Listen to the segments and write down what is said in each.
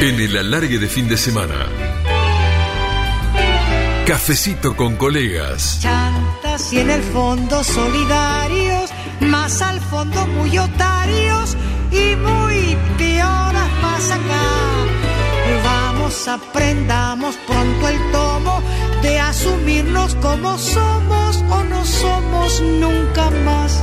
En el alargue de fin de semana. Cafecito con colegas. Chantas y en el fondo solidarios, más al fondo muy otarios y muy pioras más acá. Vamos, aprendamos pronto el tomo de asumirnos como somos o no somos nunca más.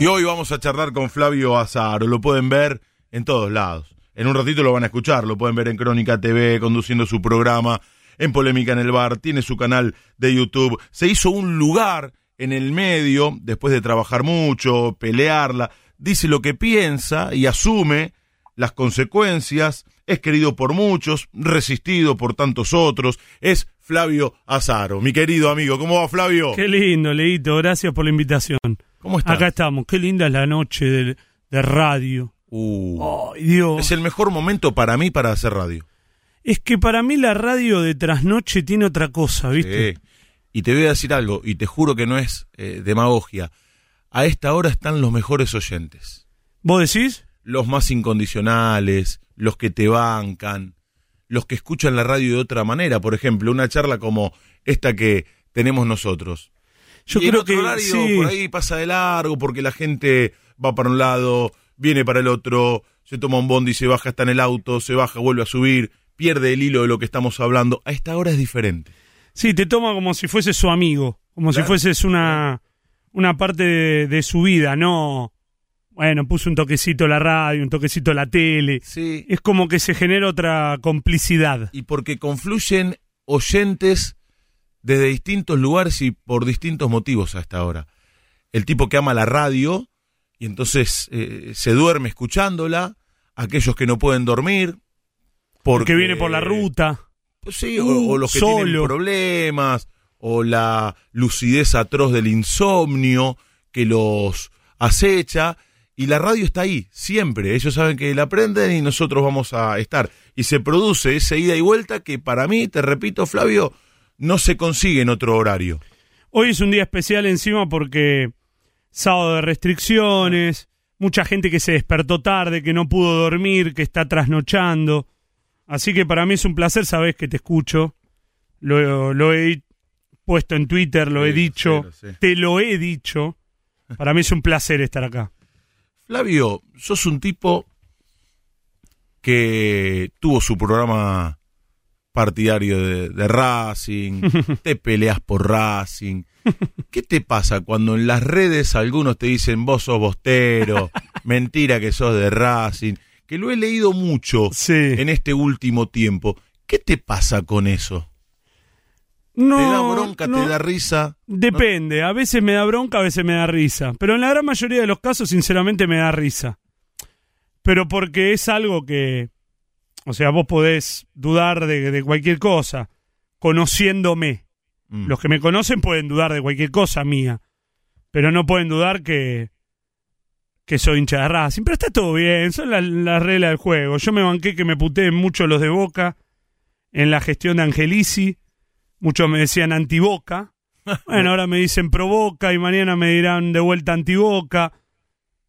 Y hoy vamos a charlar con Flavio Azaro. Lo pueden ver en todos lados. En un ratito lo van a escuchar. Lo pueden ver en Crónica TV, conduciendo su programa, en Polémica en el Bar. Tiene su canal de YouTube. Se hizo un lugar en el medio, después de trabajar mucho, pelearla. Dice lo que piensa y asume las consecuencias. Es querido por muchos, resistido por tantos otros. Es Flavio Azaro. Mi querido amigo, ¿cómo va Flavio? Qué lindo, Leito. Gracias por la invitación. ¿Cómo estás? Acá estamos. Qué linda es la noche de, de radio. Uh, Dios. es el mejor momento para mí para hacer radio. Es que para mí la radio de trasnoche tiene otra cosa, ¿viste? Sí. Y te voy a decir algo, y te juro que no es eh, demagogia. A esta hora están los mejores oyentes. ¿Vos decís? Los más incondicionales, los que te bancan, los que escuchan la radio de otra manera. Por ejemplo, una charla como esta que tenemos nosotros. Yo Y en creo otro que horario, sí. por ahí pasa de largo porque la gente va para un lado, viene para el otro, se toma un bondi, se baja, está en el auto, se baja, vuelve a subir, pierde el hilo de lo que estamos hablando. A esta hora es diferente. Sí, te toma como si fueses su amigo, como Claro. si fueses una, una parte de, de su vida, no. Bueno, puso un toquecito la radio, un toquecito la tele. Sí. Es como que se genera otra complicidad. y porque confluyen oyentes desde distintos lugares y por distintos motivos a esta hora. El tipo que ama la radio y entonces eh, se duerme escuchándola, aquellos que no pueden dormir, porque Porque viene por la ruta. Sí, o, Uh, o los que solo. tienen problemas, o la lucidez atroz del insomnio que los acecha. Y la radio está ahí, siempre. Ellos saben que la prenden y nosotros vamos a estar. Y se produce esa ida y vuelta que para mí, te repito, Flavio, no se consigue en otro horario. Hoy es un día especial encima porque sábado de restricciones, mucha gente que se despertó tarde, que no pudo dormir, que está trasnochando. Así que para mí es un placer, sabes que te escucho. Lo, lo he puesto en Twitter, lo he dicho, sí, lo sé. te lo he dicho. Para mí es un placer estar acá. Flavio, sos un tipo que tuvo su programa partidario de, de Racing, te peleas por Racing. ¿Qué te pasa cuando en las redes algunos te dicen vos sos bostero, mentira que sos de Racing? Que lo he leído mucho Sí. en este último tiempo. ¿Qué te pasa con eso? No, ¿Te da bronca, no, te da risa? Depende, a veces me da bronca, a veces me da risa. Pero en la gran mayoría de los casos, sinceramente, me da risa. Pero porque es algo que. O sea, vos podés dudar de, de cualquier cosa, conociéndome. Mm. Los que me conocen pueden dudar de cualquier cosa mía. Pero no pueden dudar que. que soy hincha de Racing. Pero está todo bien, son las las reglas del juego. Yo me banqué que me puteen mucho los de Boca en la gestión de Angelici. Muchos me decían antiboca. Bueno, ahora me dicen provoca y mañana me dirán de vuelta antiboca.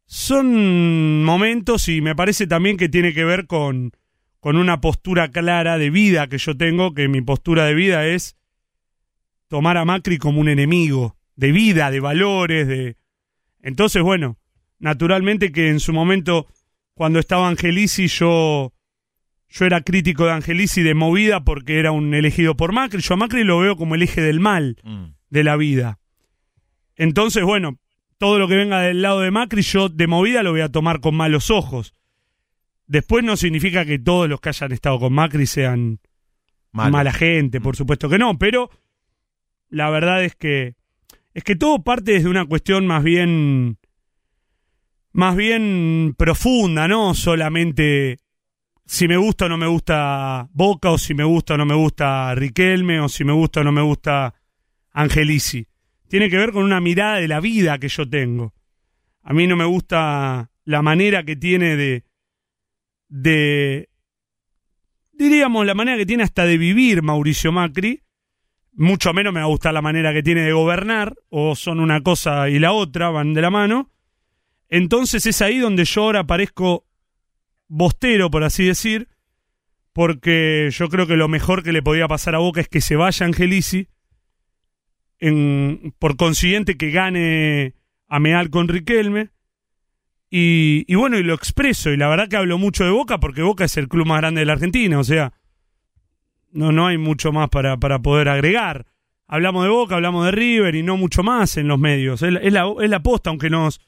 Son momentos y me parece también que tiene que ver con, con una postura clara de vida que yo tengo, que mi postura de vida es tomar a Macri como un enemigo, de vida, de valores, de... Entonces, bueno, naturalmente que en su momento, cuando estaba Angelici, yo yo era crítico de Angelici de movida porque era un elegido por Macri. Yo a Macri lo veo como el eje del mal Mm. de la vida. Entonces, bueno, todo lo que venga del lado de Macri, yo de movida lo voy a tomar con malos ojos. Después no significa que todos los que hayan estado con Macri sean Malo. mala gente, por supuesto que no, pero la verdad es que es que todo parte desde una cuestión más bien más bien profunda, no solamente si me gusta o no me gusta Boca o si me gusta o no me gusta Riquelme o si me gusta o no me gusta Angelici. Tiene que ver con una mirada de la vida que yo tengo. A mí no me gusta la manera que tiene de de diríamos la manera que tiene hasta de vivir Mauricio Macri, mucho menos me va a gustar la manera que tiene de gobernar, o son una cosa y la otra, van de la mano. Entonces es ahí donde yo ahora parezco bostero, por así decir, porque yo creo que lo mejor que le podía pasar a Boca es que se vaya Angelici, en, por consiguiente que gane Ameal con Riquelme, y, y bueno, y lo expreso, y la verdad que hablo mucho de Boca porque Boca es el club más grande de la Argentina, o sea, no, no hay mucho más para, para poder agregar. Hablamos de Boca, hablamos de River y no mucho más en los medios. Es, la, es la, posta, aunque nos,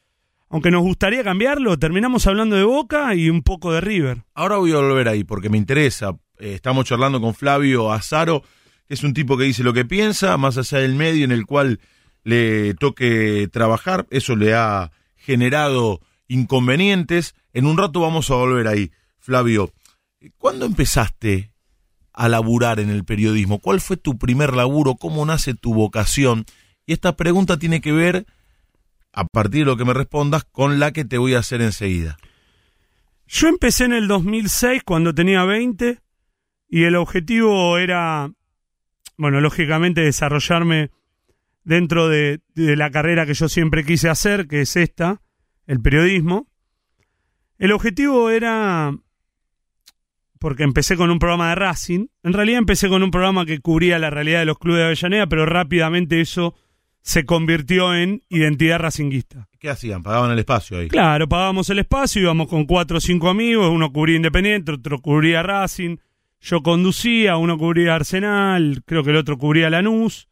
aunque nos gustaría cambiarlo, terminamos hablando de Boca y un poco de River. Ahora voy a volver ahí porque me interesa. Eh, estamos charlando con Flavio Azaro, que es un tipo que dice lo que piensa, más allá del medio en el cual le toque trabajar. Eso le ha generado inconvenientes. En un rato vamos a volver ahí. Flavio, ¿cuándo empezaste a laburar en el periodismo? ¿Cuál fue tu primer laburo? ¿Cómo nace tu vocación? Y esta pregunta tiene que ver, a partir de lo que me respondas, con la que te voy a hacer enseguida. Yo empecé en el 2006 cuando tenía 20 y el objetivo era, bueno, lógicamente desarrollarme dentro de, de la carrera que yo siempre quise hacer, que es esta, el periodismo. El objetivo era, porque empecé con un programa de Racing, en realidad empecé con un programa que cubría la realidad de los clubes de Avellaneda, pero rápidamente eso se convirtió en identidad racinguista. ¿Qué hacían? ¿Pagaban el espacio ahí? Claro, pagábamos el espacio, íbamos con cuatro o cinco amigos, uno cubría Independiente, otro cubría Racing, yo conducía, uno cubría Arsenal, creo que el otro cubría Lanús.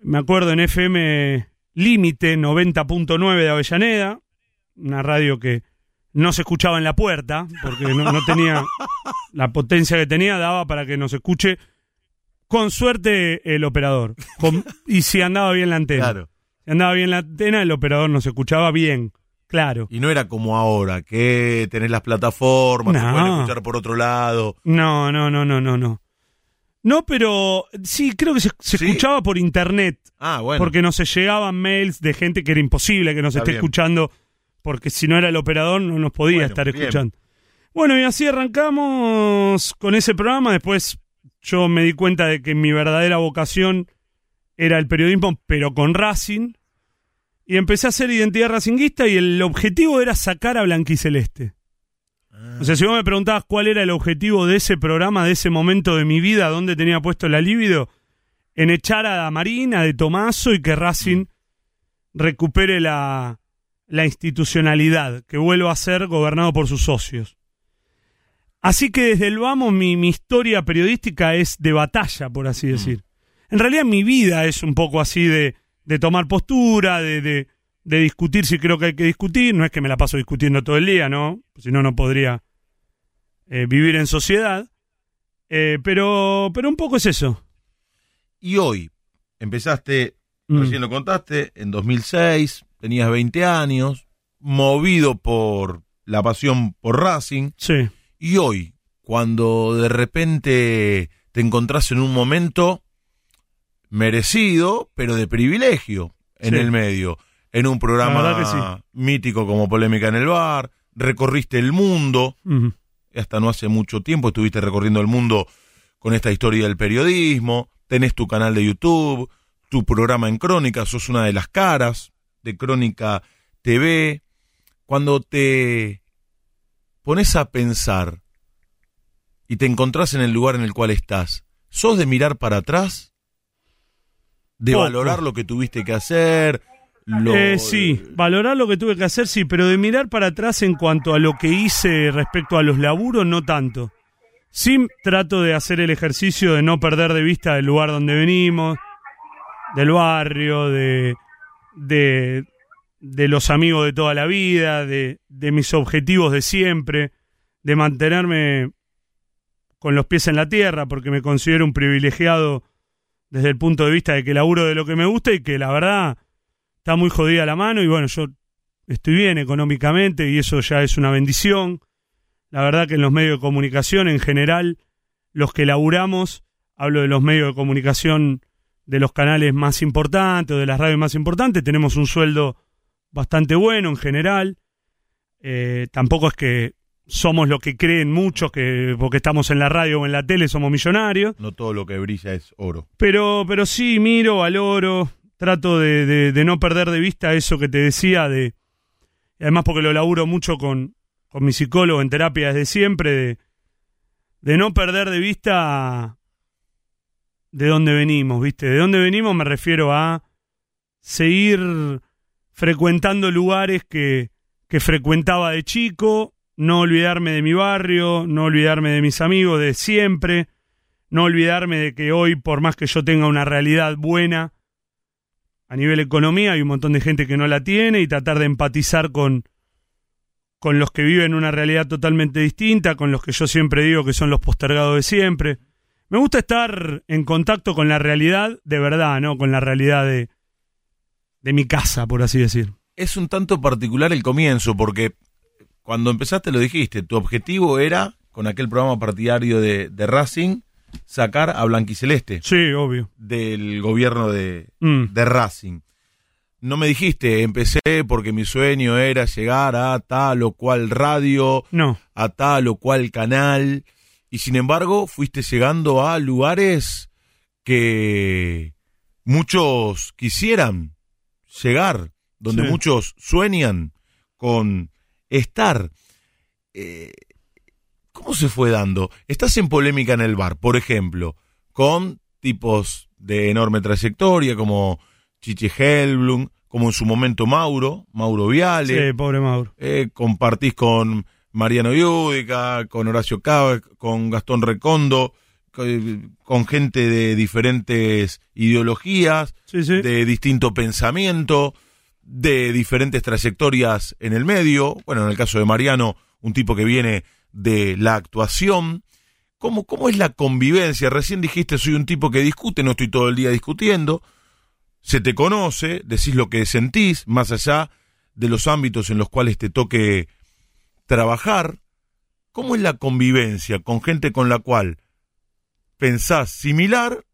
Me acuerdo en FM Límite 90.9 de Avellaneda, una radio que no se escuchaba en la puerta, porque no, no tenía la potencia que tenía, daba para que nos escuche con suerte el operador. Con- y si andaba bien la antena. Claro. Si andaba bien la antena, el operador nos escuchaba bien, claro. Y no era como ahora, que tenés las plataformas, se No. pueden escuchar por otro lado. No, no, no, no, no, no. No, pero sí, creo que se, se Sí. escuchaba por internet, Ah, bueno. porque nos llegaban mails de gente que era imposible que nos Está esté bien. escuchando, porque si no era el operador no nos podía Bueno, estar bien. escuchando. Bueno, y así arrancamos con ese programa, después yo me di cuenta de que mi verdadera vocación era el periodismo, pero con Racing, y empecé a hacer identidad racinguista y el objetivo era sacar a Blanquiceleste. O sea, si vos me preguntabas cuál era el objetivo de ese programa, de ese momento de mi vida, dónde tenía puesto la libido, en echar a Marina de Tomaso y que Racing recupere la, la institucionalidad, que vuelva a ser gobernado por sus socios. Así que desde el vamos mi, mi historia periodística es de batalla, por así decir. En realidad mi vida es un poco así de, de tomar postura, de, de, de discutir si creo que hay que discutir. No es que me la paso discutiendo todo el día, ¿no? Si no, no podría eh, vivir en sociedad. Eh, pero, pero un poco es eso. Y hoy, empezaste, Mm. recién lo contaste, en 2006, tenías 20 años, movido por la pasión por Racing. Sí. Y hoy, cuando de repente te encontrás en un momento merecido, pero de privilegio en Sí. el medio, en un programa mítico como Polémica en el Bar, recorriste el mundo, hasta no hace mucho tiempo estuviste recorriendo el mundo con esta historia del periodismo, tenés tu canal de YouTube, tu programa en Crónica, sos una de las caras de Crónica TV. Cuando te pones a pensar y te encontrás en el lugar en el cual estás, ¿sos de mirar para atrás? ¿De Poco. valorar lo que tuviste que hacer? Lo- Eh, sí, valorar lo que tuve que hacer, sí, pero de mirar para atrás en cuanto a lo que hice respecto a los laburos, no tanto. Sí trato de hacer el ejercicio de no perder de vista el lugar donde venimos, del barrio, de, de, de los amigos de toda la vida, de, de mis objetivos de siempre, de mantenerme con los pies en la tierra, porque me considero un privilegiado desde el punto de vista de que laburo de lo que me gusta y que la verdad está muy jodida la mano y bueno, yo estoy bien económicamente y eso ya es una bendición. La verdad que en los medios de comunicación en general, los que laburamos, hablo de los medios de comunicación de los canales más importantes o de las radios más importantes, tenemos un sueldo bastante bueno en general. Eh, tampoco es que somos lo que creen muchos, que porque estamos en la radio o en la tele somos millonarios. No todo lo que brilla es oro. Pero, pero sí, miro, valoro, trato de, de- de no perder de vista eso que te decía, de además porque lo laburo mucho con, con mi psicólogo en terapia desde siempre, de, de no perder de vista de dónde venimos, ¿viste? De dónde venimos me refiero a seguir frecuentando lugares que, que frecuentaba de chico, no olvidarme de mi barrio, no olvidarme de mis amigos de siempre, no olvidarme de que hoy, por más que yo tenga una realidad buena a nivel economía, hay un montón de gente que no la tiene y tratar de empatizar con, con los que viven una realidad totalmente distinta, con los que yo siempre digo que son los postergados de siempre. Me gusta estar en contacto con la realidad de verdad, ¿no? Con la realidad de, de mi casa, por así decir. Es un tanto particular el comienzo, porque cuando empezaste lo dijiste, tu objetivo era, con aquel programa partidario de, de Racing, sacar a Blanquiceleste Sí, obvio. del gobierno de, Mm. de Racing. No me dijiste, empecé porque mi sueño era llegar a tal o cual radio, No, a tal o cual canal, y sin embargo fuiste llegando a lugares que muchos quisieran llegar, donde Sí. muchos sueñan con estar. Eh, ¿Cómo se fue dando? Estás en polémica en el bar, por ejemplo, con tipos de enorme trayectoria como Chiche Helblum, como en su momento Mauro, Mauro Viale sí, pobre Mauro. eh, compartís con Mariano Iúdica, con Horacio Cava, con Gastón Recondo, con, con gente de diferentes ideologías, Sí, sí. de distinto pensamiento, de diferentes trayectorias en el medio. Bueno, en el caso de Mariano, un tipo que viene de la actuación. ¿Cómo, ¿Cómo es la convivencia? Recién dijiste, soy un tipo que discute, no estoy todo el día discutiendo. Se te conoce, decís lo que sentís, más allá de los ámbitos en los cuales te toque trabajar. ¿Cómo es la convivencia con gente con la cual pensás similar,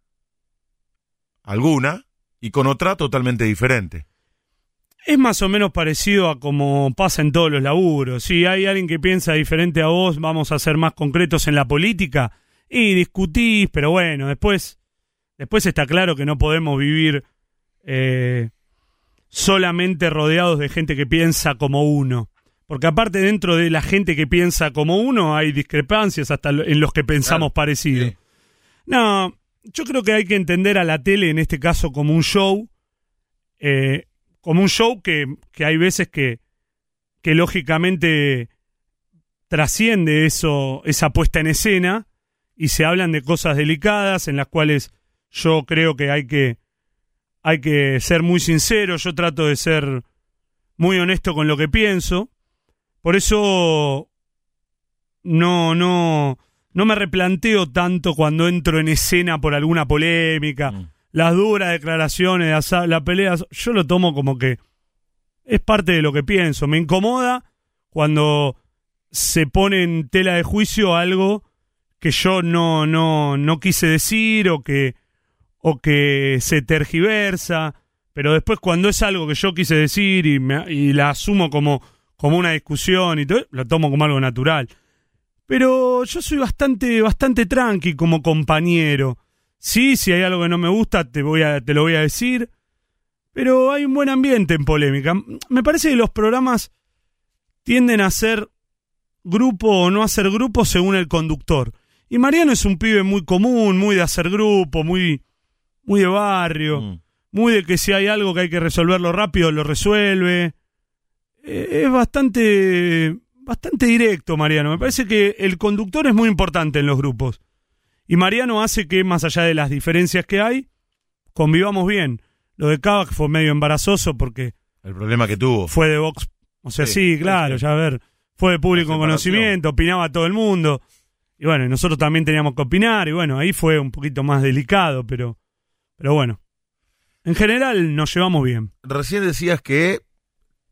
alguna, y con otra totalmente diferente? Es más o menos parecido a como pasa en todos los laburos. Si hay alguien que piensa diferente a vos, vamos a ser más concretos en la política y discutís, pero bueno, después, después está claro que no podemos vivir eh, solamente rodeados de gente que piensa como uno. Porque aparte dentro de la gente que piensa como uno hay discrepancias hasta en los que pensamos Claro, parecido. sí. No, yo creo que hay que entender a la tele en este caso como un show, eh, como un show que, que hay veces que, que lógicamente trasciende eso, esa puesta en escena y se hablan de cosas delicadas en las cuales yo creo que hay que hay que ser muy sincero, yo trato de ser muy honesto con lo que pienso. Por eso no no no me replanteo tanto cuando entro en escena por alguna polémica, Mm. las duras declaraciones, las, las peleas, yo lo tomo como que es parte de lo que pienso. Me incomoda cuando se pone en tela de juicio algo que yo no, no, no quise decir o que, o que se tergiversa, pero después cuando es algo que yo quise decir y, me- y la asumo como, como una discusión y todo, lo tomo como algo natural. Pero yo soy bastante, bastante tranqui como compañero. Sí, si hay algo que no me gusta, te, voy a, te lo voy a decir. Pero hay un buen ambiente en polémica. Me parece que los programas tienden a ser grupo o no hacer grupo según el conductor. Y Mariano es un pibe muy común, muy de hacer grupo, muy, muy de barrio, Mm. muy de que si hay algo que hay que resolverlo rápido, lo resuelve. Eh, es bastante, bastante directo, Mariano. Me parece que el conductor es muy importante en los grupos. Y Mariano hace que, más allá de las diferencias que hay, convivamos bien. Lo de Cava que fue medio embarazoso porque El problema que tuvo. fue de Vox. O sea, sí, Sí, claro, sí. ya a ver. Fue de público conocimiento, opinaba todo el mundo. Y bueno, y nosotros también teníamos que opinar. Y bueno, ahí fue un poquito más delicado, pero, pero bueno. En general nos llevamos bien. Recién decías que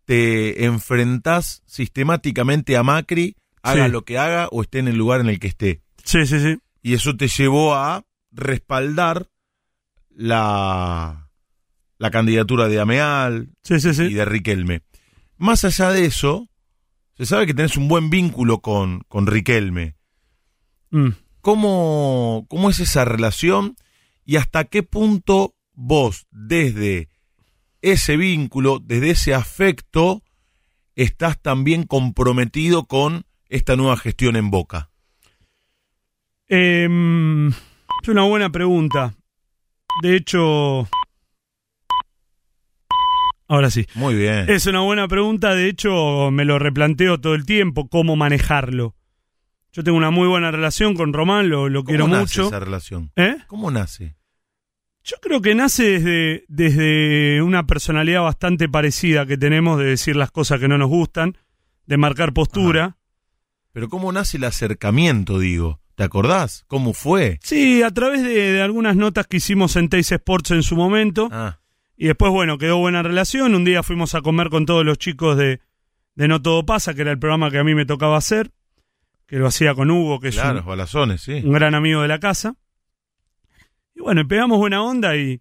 te enfrentás sistemáticamente a Macri, haga Sí. lo que haga o esté en el lugar en el que esté. Sí, sí, sí. Y eso te llevó a respaldar la, la candidatura de Ameal Sí, sí, y de Riquelme. Más allá de eso, se sabe que tenés un buen vínculo con, con Riquelme. Mm. ¿Cómo, ¿Cómo es esa relación y hasta qué punto vos, desde ese vínculo, desde ese afecto, estás también comprometido con esta nueva gestión en Boca? Em, es una buena pregunta. De hecho, ahora sí. Muy bien. Es una buena pregunta, de hecho me lo replanteo todo el tiempo, cómo manejarlo. Yo tengo una muy buena relación con Román, lo, lo ¿Cómo quiero nace mucho. esa relación? ¿Eh? ¿Cómo nace? Yo creo que nace desde, desde una personalidad bastante parecida que tenemos de decir las cosas que no nos gustan, de marcar postura. Pero ¿cómo nace el acercamiento, digo? ¿Te acordás? ¿Cómo fue? Sí, a través de, de algunas notas que hicimos en Teis Sports en su momento. Ah, Y después, bueno, quedó buena relación. Un día fuimos a comer con todos los chicos de, de No Todo Pasa, que era el programa que a mí me tocaba hacer, que lo hacía con Hugo, que es un, balazones, sí. un gran amigo de la casa. Y bueno, pegamos buena onda y,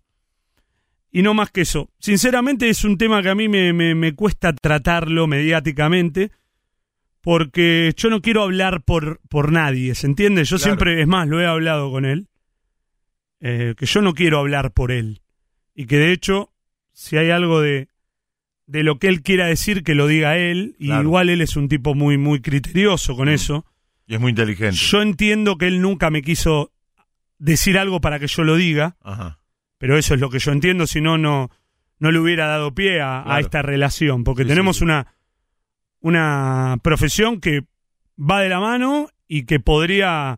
y no más que eso. Sinceramente es un tema que a mí me, me, me cuesta tratarlo mediáticamente porque yo no quiero hablar por, por nadie, ¿se entiende? Yo Claro. siempre, es más, lo he hablado con él, eh, que yo no quiero hablar por él. Y que de hecho, si hay algo de, de lo que él quiera decir, que lo diga él. Y igual él es un tipo muy, muy criterioso con Mm. eso. Y es muy inteligente. Yo entiendo que él nunca me quiso decir algo para que yo lo diga, Ajá. pero eso es lo que yo entiendo, si no, no, no le hubiera dado pie a, esta relación, porque Sí, tenemos sí. una una profesión que va de la mano y que podría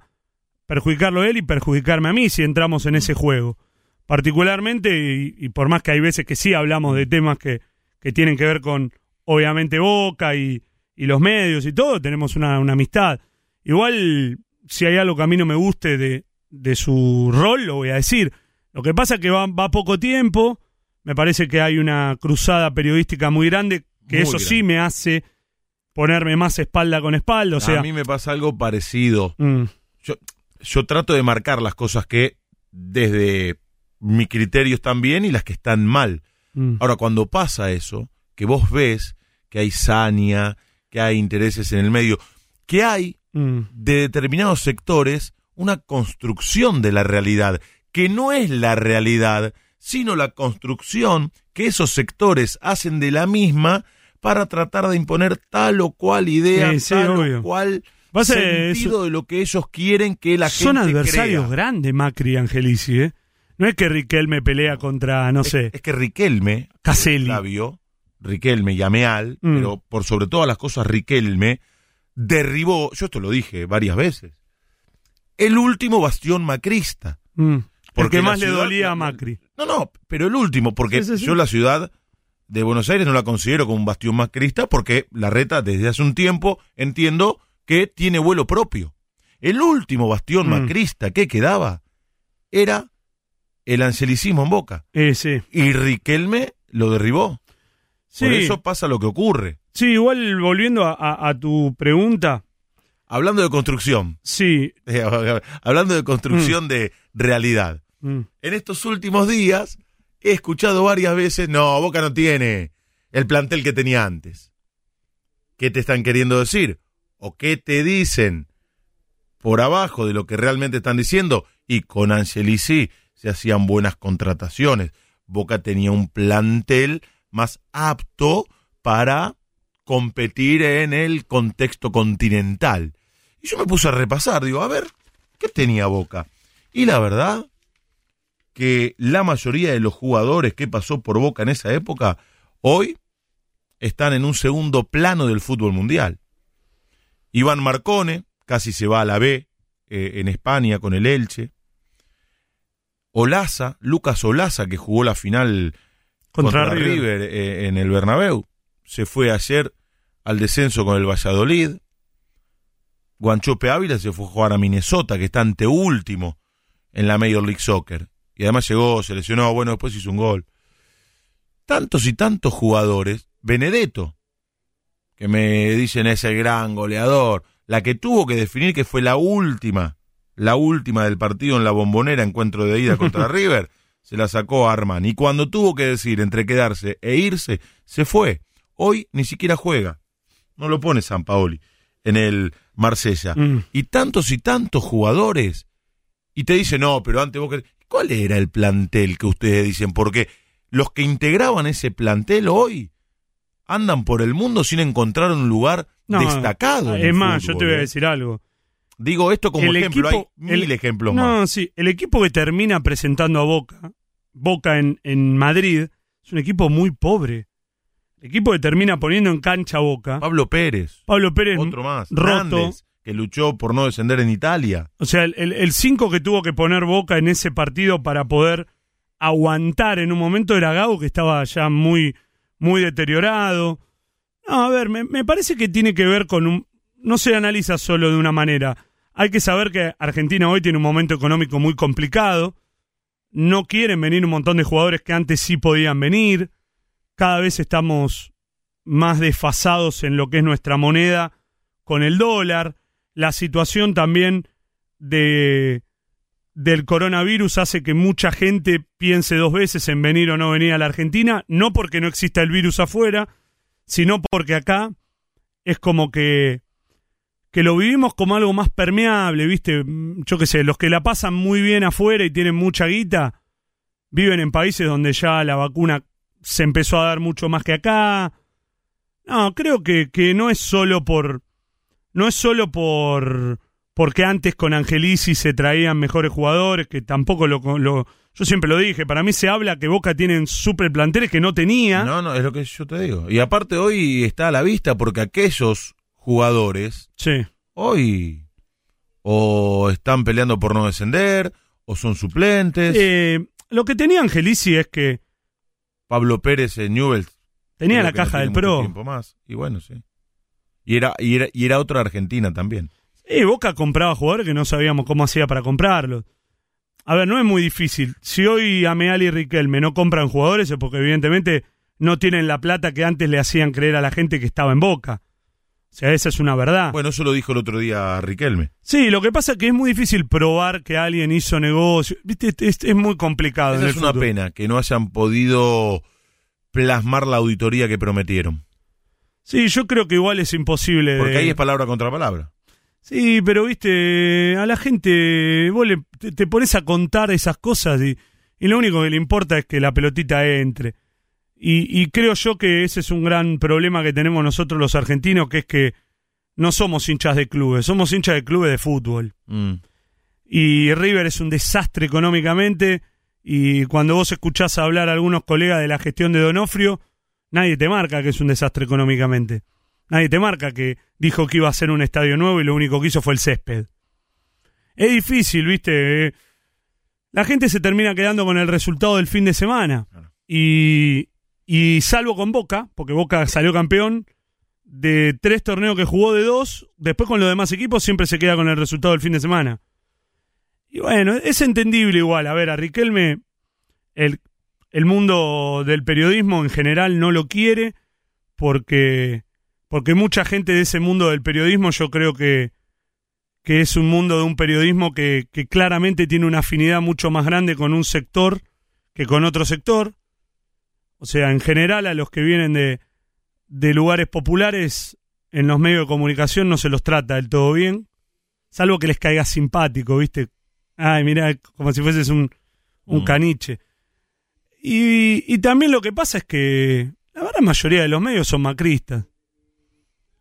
perjudicarlo a él y perjudicarme a mí si entramos en ese juego. Particularmente, y, y por más que hay veces que sí hablamos de temas que, que tienen que ver con, obviamente, Boca y, y los medios y todo, tenemos una, una amistad. Igual, si hay algo que a mí no me guste de, de su rol, lo voy a decir. Lo que pasa es que va, va poco tiempo, me parece que hay una cruzada periodística muy grande, que Muy eso sí me hace ponerme más espalda con espalda, o sea... a mí me pasa algo parecido. mm, Yo, yo trato de marcar las cosas que desde mi criterio están bien y las que están mal. mm. Ahora, cuando pasa eso, que vos ves que hay saña, que hay intereses en el medio, que hay Mm, de determinados sectores una construcción de la realidad, que no es la realidad, sino la construcción que esos sectores hacen de la misma para tratar de imponer tal o cual idea, Sí, sí, tal obvio. o cual sentido de lo que ellos quieren que la Son gente adversarios crea. grandes, Macri y Angelici, ¿eh? No es que Riquelme pelea contra, no Es- sé, Es, que Riquelme, Caselli. Riquelme y Ameal, Mm. pero por sobre todas las cosas Riquelme, derribó, yo esto lo dije varias veces, el último bastión macrista. Mm. El Porque que más le dolía a Macri. No, no, pero el último, porque Sí, sí, sí. yo la ciudad de Buenos Aires no la considero como un bastión macrista, porque la reta desde hace un tiempo entiendo que tiene vuelo propio. El último bastión Mm. macrista que quedaba era el angelicismo en Boca. Eh, sí. Y Riquelme lo derribó. Por eso pasa lo que ocurre. sí, igual volviendo a, a- a tu pregunta, Hablando de construcción, sí. hablando de construcción de realidad. mm, En estos últimos días he escuchado varias veces, no, Boca no tiene el plantel que tenía antes. ¿Qué te están queriendo decir? ¿O qué te dicen por abajo de lo que realmente están diciendo? Y con Angelici se hacían buenas contrataciones. Boca tenía un plantel más apto para competir en el contexto continental. Y yo me puse a repasar, digo, a ver, ¿qué tenía Boca? Y la verdad que la mayoría de los jugadores que pasó por Boca en esa época, hoy están en un segundo plano del fútbol mundial. Iván Marcone casi se va a la B eh, en España con el Elche. Olaza, Lucas Olaza, que jugó la final Contra, contra, River. River, eh, en el Bernabéu, se fue ayer al descenso con el Valladolid. Guanchope Ávila se fue a jugar a Minnesota, que está anteúltimo en la Major League Soccer. Y además llegó, se lesionó, bueno, después hizo un gol. Tantos y tantos jugadores. Benedetto, que me dicen es el gran goleador. La que tuvo que definir que fue la última, la última del partido en la bombonera, encuentro de ida contra River, se la sacó a Arman. Y cuando tuvo que decir entre quedarse e irse, se fue. Hoy ni siquiera juega. No lo pone San Paoli en el Marsella. Mm. Y tantos y tantos jugadores. Y te dicen, no, pero antes vos... querés-". ¿Cuál era el plantel que ustedes dicen? Porque los que integraban ese plantel hoy andan por el mundo sin encontrar un lugar No, destacado. Es más, yo te voy a ¿eh? decir algo. Digo esto como el ejemplo, equipo- hay mil el- ejemplos no, más. sí, el equipo que termina presentando a Boca, Boca en, en Madrid, es un equipo muy pobre. Equipo que termina poniendo en cancha Boca, Pablo Pérez, Pablo Pérez otro más. roto. Que luchó por no descender en Italia. O sea, el 5 que tuvo que poner Boca en ese partido para poder aguantar en un momento era Gago, que estaba ya muy, muy deteriorado. No, a ver, me, me parece que tiene que ver con un... No se analiza solo de una manera. Hay que saber que Argentina hoy tiene un momento económico muy complicado. No quieren venir un montón de jugadores que antes sí podían venir. Cada vez estamos más desfasados en lo que es nuestra moneda con el dólar. La situación también de del coronavirus hace que mucha gente piense dos veces en venir o no venir a la Argentina, no porque no exista el virus afuera, sino porque acá es como que que lo vivimos como algo más permeable, ¿viste? Yo qué sé, los que la pasan muy bien afuera y tienen mucha guita, viven en países donde ya la vacuna se empezó a dar mucho más que acá. No, creo que, que no es solo por. No es solo por. Porque antes con Angelici se traían mejores jugadores, que tampoco lo, lo- Yo siempre lo dije, para mí se habla que Boca tienen super planteles que no tenía. No, no, es lo que yo te digo. Y aparte hoy está a la vista porque aquellos jugadores Sí. hoy o están peleando por no descender o son suplentes. Eh, lo que tenía Angelici es que Pablo Pérez en Newell's tenía creo la no caja del Pro. tiempo más. Y bueno, sí. Y era, y era, y era otra Argentina también. Y Boca compraba jugadores que no sabíamos cómo hacía para comprarlos. A ver, no es muy difícil. Si hoy Ameal y Riquelme no compran jugadores es porque evidentemente no tienen la plata que antes le hacían creer a la gente que estaba en Boca. O sea, esa es una verdad. Bueno, eso lo dijo el otro día Riquelme. Sí, lo que pasa es que es muy difícil probar que alguien hizo negocio. Viste, es, es muy complicado. en Esa el es una pena que no hayan podido plasmar la auditoría que prometieron. Sí, yo creo que igual es imposible. de- Porque ahí es palabra contra palabra. Sí, pero viste, a la gente vos le- te, te pones a contar esas cosas y, y lo único que le importa es que la pelotita entre. Y, y creo yo que ese es un gran problema que tenemos nosotros los argentinos, que es que no somos hinchas de clubes, somos hinchas de clubes de fútbol. Mm. Y River es un desastre económicamente y cuando vos escuchás hablar a algunos colegas de la gestión de Donofrio, nadie te marca que es un desastre económicamente. Nadie te marca que dijo que iba a hacer un estadio nuevo y lo único que hizo fue el césped. Es difícil, ¿viste? Eh, La gente se termina quedando con el resultado del fin de semana. Y, y salvo con Boca, porque Boca salió campeón de tres torneos que jugó de dos, después con los demás equipos siempre se queda con el resultado del fin de semana. Y bueno, es entendible igual. A ver, a Riquelme, el, el mundo del periodismo en general no lo quiere porque, porque mucha gente de ese mundo del periodismo yo creo que, que es un mundo de un periodismo que, que claramente tiene una afinidad mucho más grande con un sector que con otro sector. O sea, en general a los que vienen de, de lugares populares en los medios de comunicación no se los trata del todo bien, salvo que les caiga simpático, ¿viste? Ay, mira, como si fueses un, un Mm. caniche. Y, y también lo que pasa es que la gran mayoría de los medios son macristas.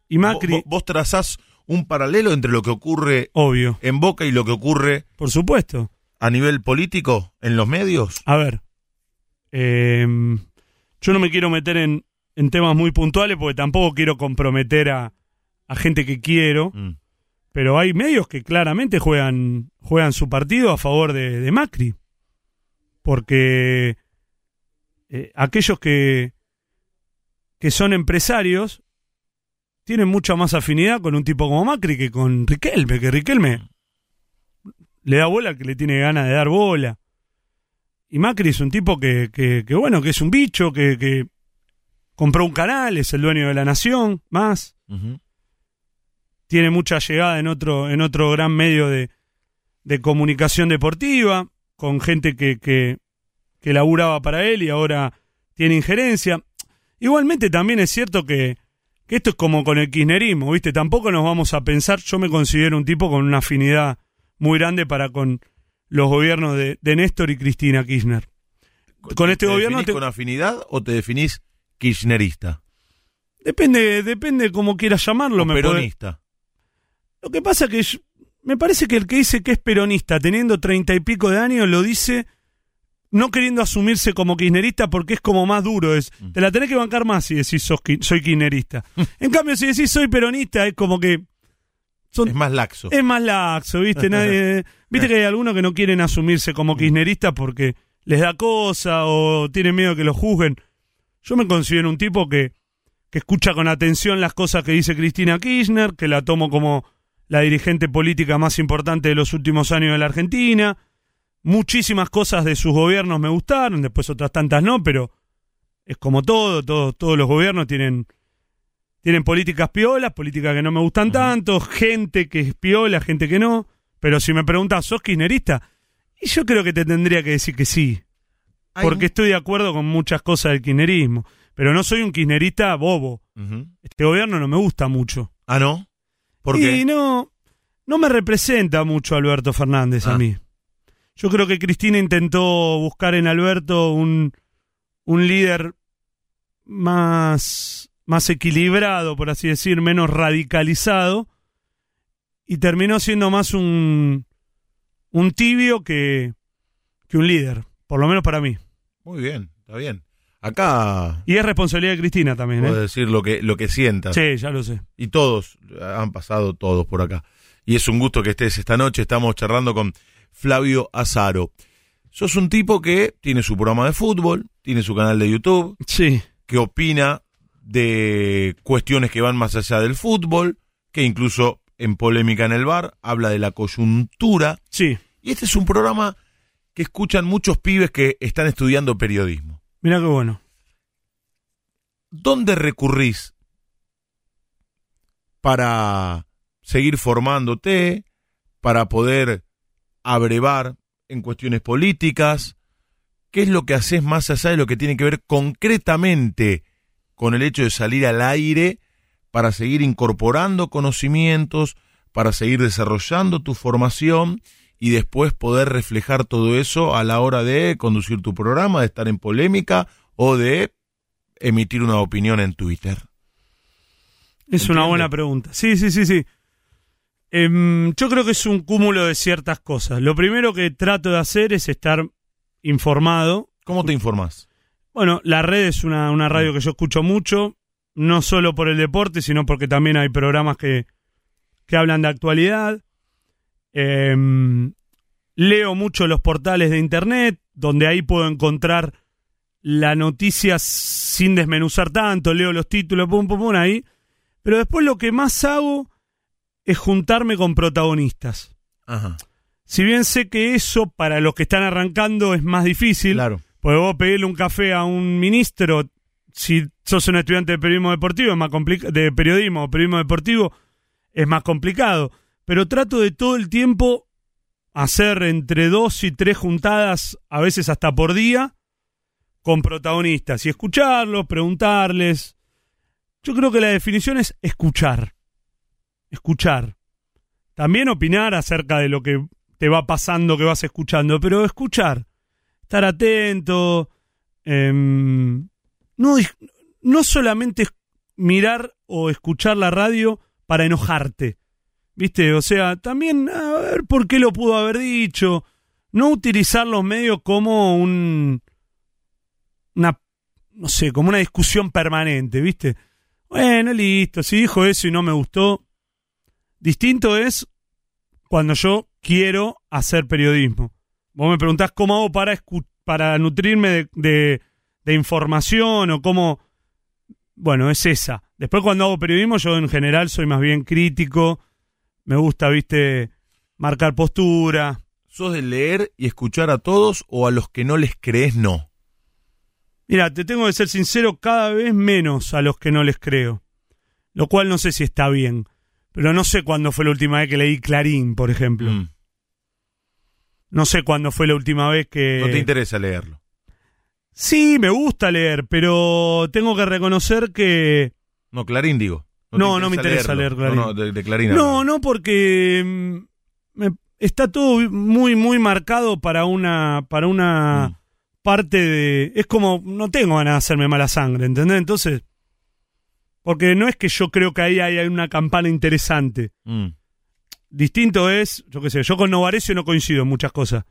Y Macri, Vos, vos trazás un paralelo entre lo que ocurre obvio, en Boca y lo que ocurre por supuesto. a nivel político en los medios. A ver, em, yo no me quiero meter en, en temas muy puntuales porque tampoco quiero comprometer a, a gente que quiero, Mm. pero hay medios que claramente juegan, juegan su partido a favor de, de Macri. Porque eh, aquellos que, que son empresarios tienen mucha más afinidad con un tipo como Macri que con Riquelme, que Riquelme le da bola que le tiene ganas de dar bola. Y Macri es un tipo que, que, que, bueno, que es un bicho, que, que compró un canal, es el dueño de la nación, más. Tiene mucha llegada en otro, en otro gran medio de, de comunicación deportiva, con gente que, que, que laburaba para él y ahora tiene injerencia. Igualmente también es cierto que, que esto es como con el kirchnerismo, ¿viste? Tampoco nos vamos a pensar, yo me considero un tipo con una afinidad muy grande para con los gobiernos de, de Néstor y Cristina Kirchner. Con este ¿Te gobierno definís te- con afinidad o te definís kirchnerista Depende, depende cómo quieras llamarlo. o me peronista? Lo que pasa que yo- me parece que el que dice que es peronista teniendo treinta y pico de años lo dice no queriendo asumirse como kirchnerista porque es como más duro. Es, Mm. te la tenés que bancar más si decís sos soy kirchnerista. en cambio, si decís soy peronista, es como que son, Es más laxo. es más laxo, ¿viste? Nadie, ¿Viste que hay algunos que no quieren asumirse como kirchneristas porque les da cosa o tienen miedo que lo juzguen? Yo me considero un tipo que, que escucha con atención las cosas que dice Cristina Kirchner, que la tomo como la dirigente política más importante de los últimos años de la Argentina. Muchísimas cosas de sus gobiernos me gustaron, después otras tantas no, pero es como todo, todo todos los gobiernos tienen tienen políticas piolas, políticas que no me gustan tanto, gente que es piola, gente que no. Pero si me preguntas, ¿sos kirchnerista? Y yo creo que te tendría que decir que sí. Porque estoy de acuerdo con muchas cosas del kirchnerismo. Pero no soy un kirchnerista bobo. Este gobierno no me gusta mucho. Ah, ¿no? ¿Por y qué? no, no me representa mucho Alberto Fernández a Ah. mí. Yo creo que Cristina intentó buscar en Alberto un, un líder más, más equilibrado, por así decir, menos radicalizado, y terminó siendo más un, un tibio que, que un líder, por lo menos para mí. Muy bien, está bien. Acá Y es responsabilidad de Cristina también, ¿eh? decir lo que, lo que sientas. Sí, ya lo sé. Y todos, han pasado todos por acá. Y es un gusto que estés esta noche. Estamos charlando con Flavio Azaro. Sos un tipo que tiene su programa de fútbol, tiene su canal de YouTube, Sí. que opina de cuestiones que van más allá del fútbol, que incluso en polémica en el bar habla de la coyuntura. Sí. Y este es un programa que escuchan muchos pibes que están estudiando periodismo. Mira qué bueno. ¿Dónde recurrís para seguir formándote, para poder abrevar en cuestiones políticas? ¿Qué es lo que haces más allá de lo que tiene que ver concretamente con el hecho de salir al aire para seguir incorporando conocimientos, para seguir desarrollando tu formación y después poder reflejar todo eso a la hora de conducir tu programa, de estar en polémica o de emitir una opinión en Twitter? Es una buena pregunta. Sí, sí, sí, sí. Em, yo creo que es un cúmulo de ciertas cosas. Lo primero que trato de hacer es estar informado. ¿Cómo te informás? Bueno, la red es una, una radio que yo escucho mucho, no solo por el deporte, sino porque también hay programas que, que hablan de actualidad. Em, leo mucho los portales de internet, donde ahí puedo encontrar la noticia sin desmenuzar tanto, leo los títulos, pum, pum, pum, ahí. Pero después lo que más hago es juntarme con protagonistas. Ajá. Si bien sé que eso para los que están arrancando es más difícil, Claro. Porque vos pedirle un café a un ministro, si sos un estudiante de periodismo deportivo, es más de periodismo o periodismo deportivo, es más complicado. Pero trato de todo el tiempo hacer entre dos y tres juntadas, a veces hasta por día, con protagonistas y escucharlos, preguntarles. Yo creo que la definición es escuchar. Escuchar. También opinar acerca de lo que te va pasando, que vas escuchando, pero escuchar estar atento, em, no, no solamente mirar o escuchar la radio para enojarte, ¿viste? O sea, también a ver por qué lo pudo haber dicho, no utilizar los medios como un, una, no sé, como una discusión permanente, ¿viste? Bueno, listo, si dijo eso y no me gustó, distinto es cuando yo quiero hacer periodismo. Vos me preguntás cómo hago para, escu- para nutrirme de, de- de información o cómo... Bueno, es esa. Después cuando hago periodismo yo en general soy más bien crítico. Me gusta, viste, marcar postura. ¿Sos de leer y escuchar a todos o a los que no les crees no? Mira, te tengo que ser sincero, cada vez menos a los que no les creo. Lo cual no sé si está bien. Pero no sé cuándo fue la última vez que leí Clarín, por ejemplo. Mm. No sé cuándo fue la última vez que... No te interesa leerlo. Sí, me gusta leer, pero tengo que reconocer que... No, Clarín digo. No, no me interesa leerlo. leer Clarín. No, no, de, de Clarín. No, hablo. no, porque mm, me- está todo muy, muy marcado para una, para una Mm. parte de... Es como, no tengo ganas de hacerme mala sangre, ¿entendés? Entonces, porque no es que yo creo que ahí hay una campana interesante. Mm. Distinto es, yo qué sé, yo con Novarecio no coincido en muchas cosas,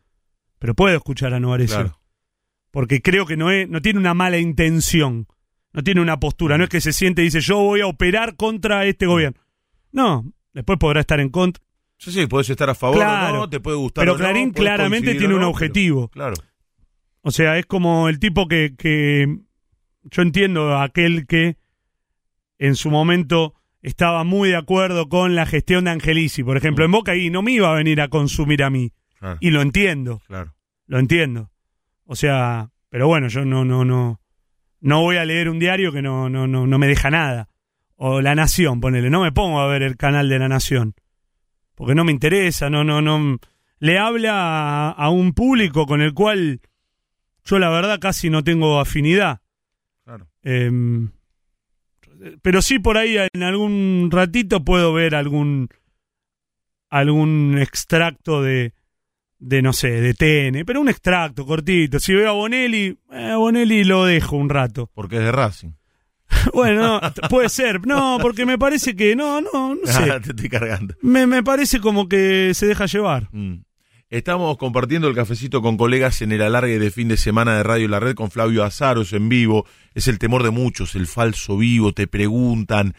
pero puedo escuchar a Novarecio. Claro. Porque creo que no, es, no tiene una mala intención, no tiene una postura, no es que se siente y dice yo voy a operar contra este gobierno. No, después podrá estar en contra. Sí, sí, puedes estar a favor o Claro. no, te puede gustar Pero o no, Clarín claramente tiene o un no, objetivo. pero- claro. O sea, es como el tipo que, que yo entiendo aquel que en su momento estaba muy de acuerdo con la gestión de Angelici, por ejemplo, en Boca y no me iba a venir a consumir a mí. Claro, Y lo entiendo, claro. lo entiendo. O sea, pero bueno, yo no, no, no, no voy a leer un diario que no, no, no, no me deja nada. O La Nación, ponele, no me pongo a ver el canal de La Nación. Porque no me interesa, no, no, no. Le habla a, a un público con el cual yo la verdad casi no tengo afinidad. claro. Em, pero sí por ahí en algún ratito puedo ver algún algún extracto de de no sé, de TN, pero un extracto cortito. Si veo a Bonelli, eh, a Bonelli lo dejo un rato. Porque es de Racing. Bueno, no, puede ser. No, porque me parece que no, no, no sé. Ah, te estoy cargando. Me, me parece como que se deja llevar. Mm. Estamos compartiendo el cafecito con colegas en el alargue de fin de semana de Radio La Red con Flavio Azaros en vivo. Es el temor de muchos, el falso vivo. Te preguntan,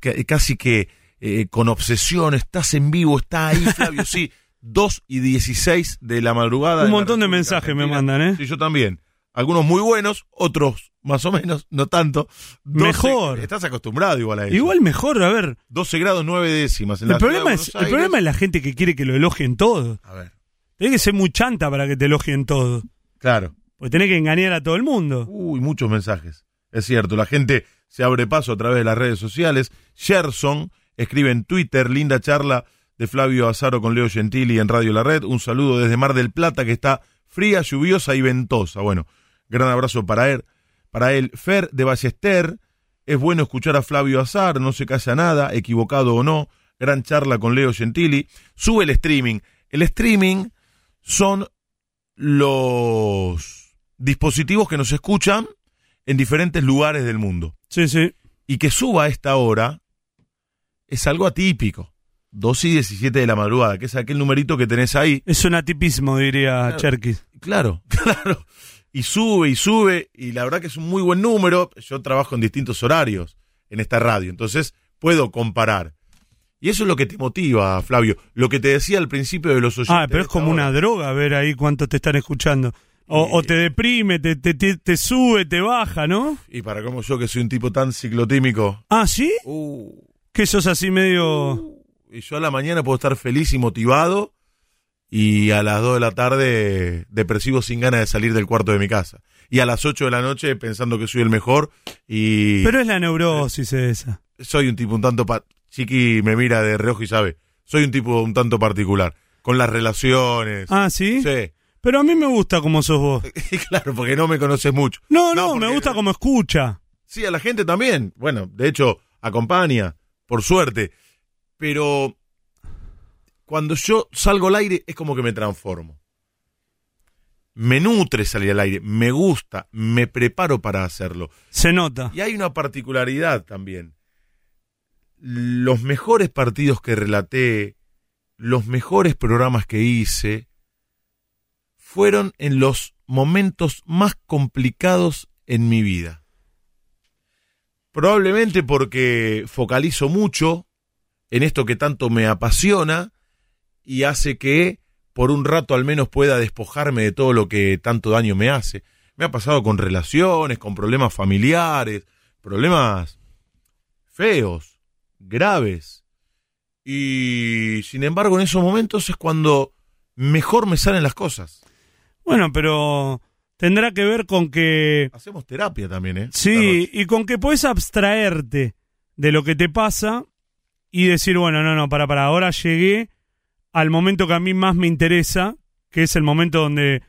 ca- casi que eh, con obsesión, ¿estás en vivo? ¿Está ahí, Flavio? Sí, 2 y 16 de la madrugada. Un montón de mensajes me mandan, ¿eh? Sí, yo también. Algunos muy buenos, otros más o menos, no tanto. 12 Mejor. Estás acostumbrado igual a eso. Igual mejor, a ver. 12 grados 9 décimas. En El la problema, es, el problema es la gente que quiere que lo elogien todo. A ver, Tiene que ser muy chanta para que te elogien todo. claro. Porque tenés que engañar a todo el mundo. Uy, muchos mensajes. Es cierto, la gente se abre paso a través de las redes sociales. Gerson escribe en Twitter, linda charla de Flavio Azaro con Leo Gentili en Radio La Red. Un saludo desde Mar del Plata que está fría, lluviosa y ventosa. Bueno, gran abrazo para él. Para él, Fer de Ballester. Es bueno escuchar a Flavio Azar, no se calla nada, equivocado o no. Gran charla con Leo Gentili. Sube el streaming. El streaming son los dispositivos que nos escuchan en diferentes lugares del mundo. Sí, sí. Y que suba a esta hora es algo atípico. 2 y 17 de la madrugada, que es aquel numerito que tenés ahí. Es un atipismo, diría Claro. Cherkis. Claro, claro. Y sube y sube, y la verdad que es un muy buen número. Yo trabajo en distintos horarios en esta radio, entonces puedo comparar. Y eso es lo que te motiva, Flavio. Lo que te decía al principio de los oyentes. Ah, pero es como hora. una droga ver ahí cuántos te están escuchando. O, o te deprime, te, te, te, te sube, te baja, ¿no? Y para como yo, que soy un tipo tan ciclotímico. Ah, ¿sí? Uh, Que sos así medio... y yo a la mañana puedo estar feliz y motivado. Y a las 2 de la tarde depresivo sin ganas de salir del cuarto de mi casa. Y a las 8 de la noche pensando que soy el mejor. Y Pero es la neurosis esa. soy un tipo un tanto... pa- Chiqui me mira de reojo y sabe. Soy un tipo un tanto particular. Con las relaciones. Ah, ¿sí? Sí. Pero a mí me gusta como sos vos. Y claro, porque no me conoces mucho. No, no, porque- me gusta como escucha. Sí, a la gente también. Bueno, de hecho, acompaña, por suerte. Pero cuando yo salgo al aire es como que me transformo. Me nutre salir al aire, me gusta, me preparo para hacerlo. Se nota. Y hay una particularidad también. Los mejores partidos que relaté, los mejores programas que hice, fueron en los momentos más complicados en mi vida. Probablemente porque focalizo mucho en esto que tanto me apasiona y hace que por un rato al menos pueda despojarme de todo lo que tanto daño me hace. Me ha pasado con relaciones, con problemas familiares, problemas feos, graves. Y sin embargo en esos momentos es cuando mejor me salen las cosas. Bueno, pero tendrá que ver con que... Hacemos terapia también, ¿eh? Sí, y con que puedes abstraerte de lo que te pasa y decir, bueno, no, no, para, para, ahora llegué al momento que a mí más me interesa, que es el momento donde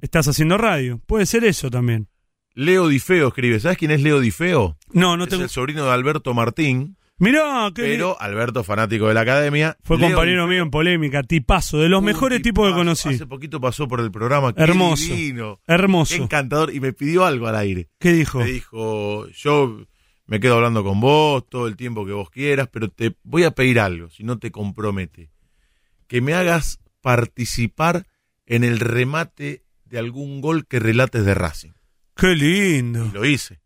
estás haciendo radio. Puede ser eso también. Leo Difeo escribe. ¿Sabes quién es Leo Difeo? No, no es el sobrino de Alberto Martín, Mirá, que pero Alberto fanático de la academia. fue Leo compañero mío en polémica, tipazo, de los mejores tipos que conocí. Hace poquito pasó por el programa. Qué Hermoso. divino, Hermoso. Qué encantador. Y me pidió algo al aire. ¿Qué dijo? Me dijo, yo me quedo hablando con vos todo el tiempo que vos quieras, pero te voy a pedir algo, si no te compromete. Que me hagas participar en el remate de algún gol que relates de Racing. Qué lindo. Y lo hice.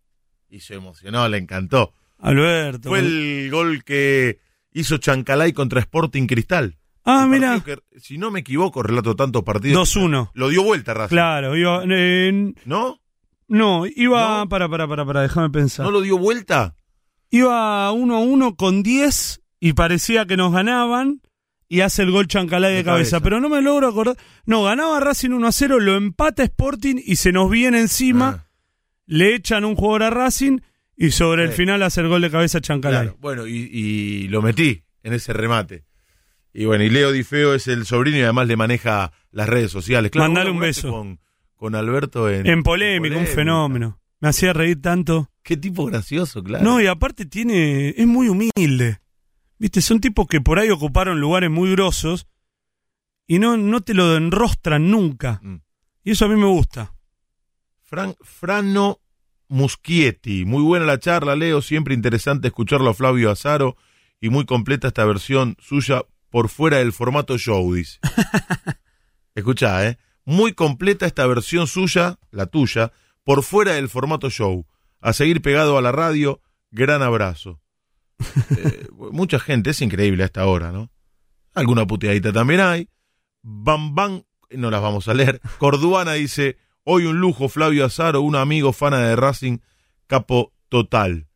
Y se emocionó, le encantó. Alberto. Fue el gol que hizo Chancalay contra Sporting Cristal. Ah, mira. si no me equivoco, relato tantos partidos. 2-1. Lo dio vuelta Racing. Claro, iba, eh, ¿No? no, iba, No. para, para, para, para, déjame pensar. ¿No lo dio vuelta? Iba 1 a 1 con 10 y parecía que nos ganaban y hace el gol Chancalay de, De cabeza. cabeza. Pero no me logro acordar. No, ganaba Racing 1 a 0, lo empata Sporting y se nos viene encima, Ah, le echan un jugador a Racing y sobre el Sí. final hace el gol de cabeza Chancalay. claro. Bueno, y, y lo metí en ese remate. Y bueno, y Leo Di Feo es el sobrino y además le maneja las redes sociales. Claro, Mandale un beso. Con, con Alberto en, En polémica, un polémica. fenómeno. Me hacía reír tanto. Qué tipo gracioso, claro. No, y aparte tiene. es muy humilde. Viste, son tipos que por ahí ocuparon lugares muy grosos y no, no te lo enrostran nunca. Mm. Y eso a mí me gusta. Fran, Frano Muschietti. Muy buena la charla, Leo. Siempre interesante escucharlo a Flavio Azaro. Y muy completa esta versión suya por fuera del formato show, dice. Escuchá, ¿eh? Muy completa esta versión suya, la tuya, por fuera del formato show. A seguir pegado a la radio, gran abrazo. Eh, mucha gente, es increíble a esta hora, ¿no? Alguna puteadita también hay. Bam Bam, no las vamos a leer. Corduana dice, hoy un lujo, Flavio Azaro, un amigo fana de Racing, capo total.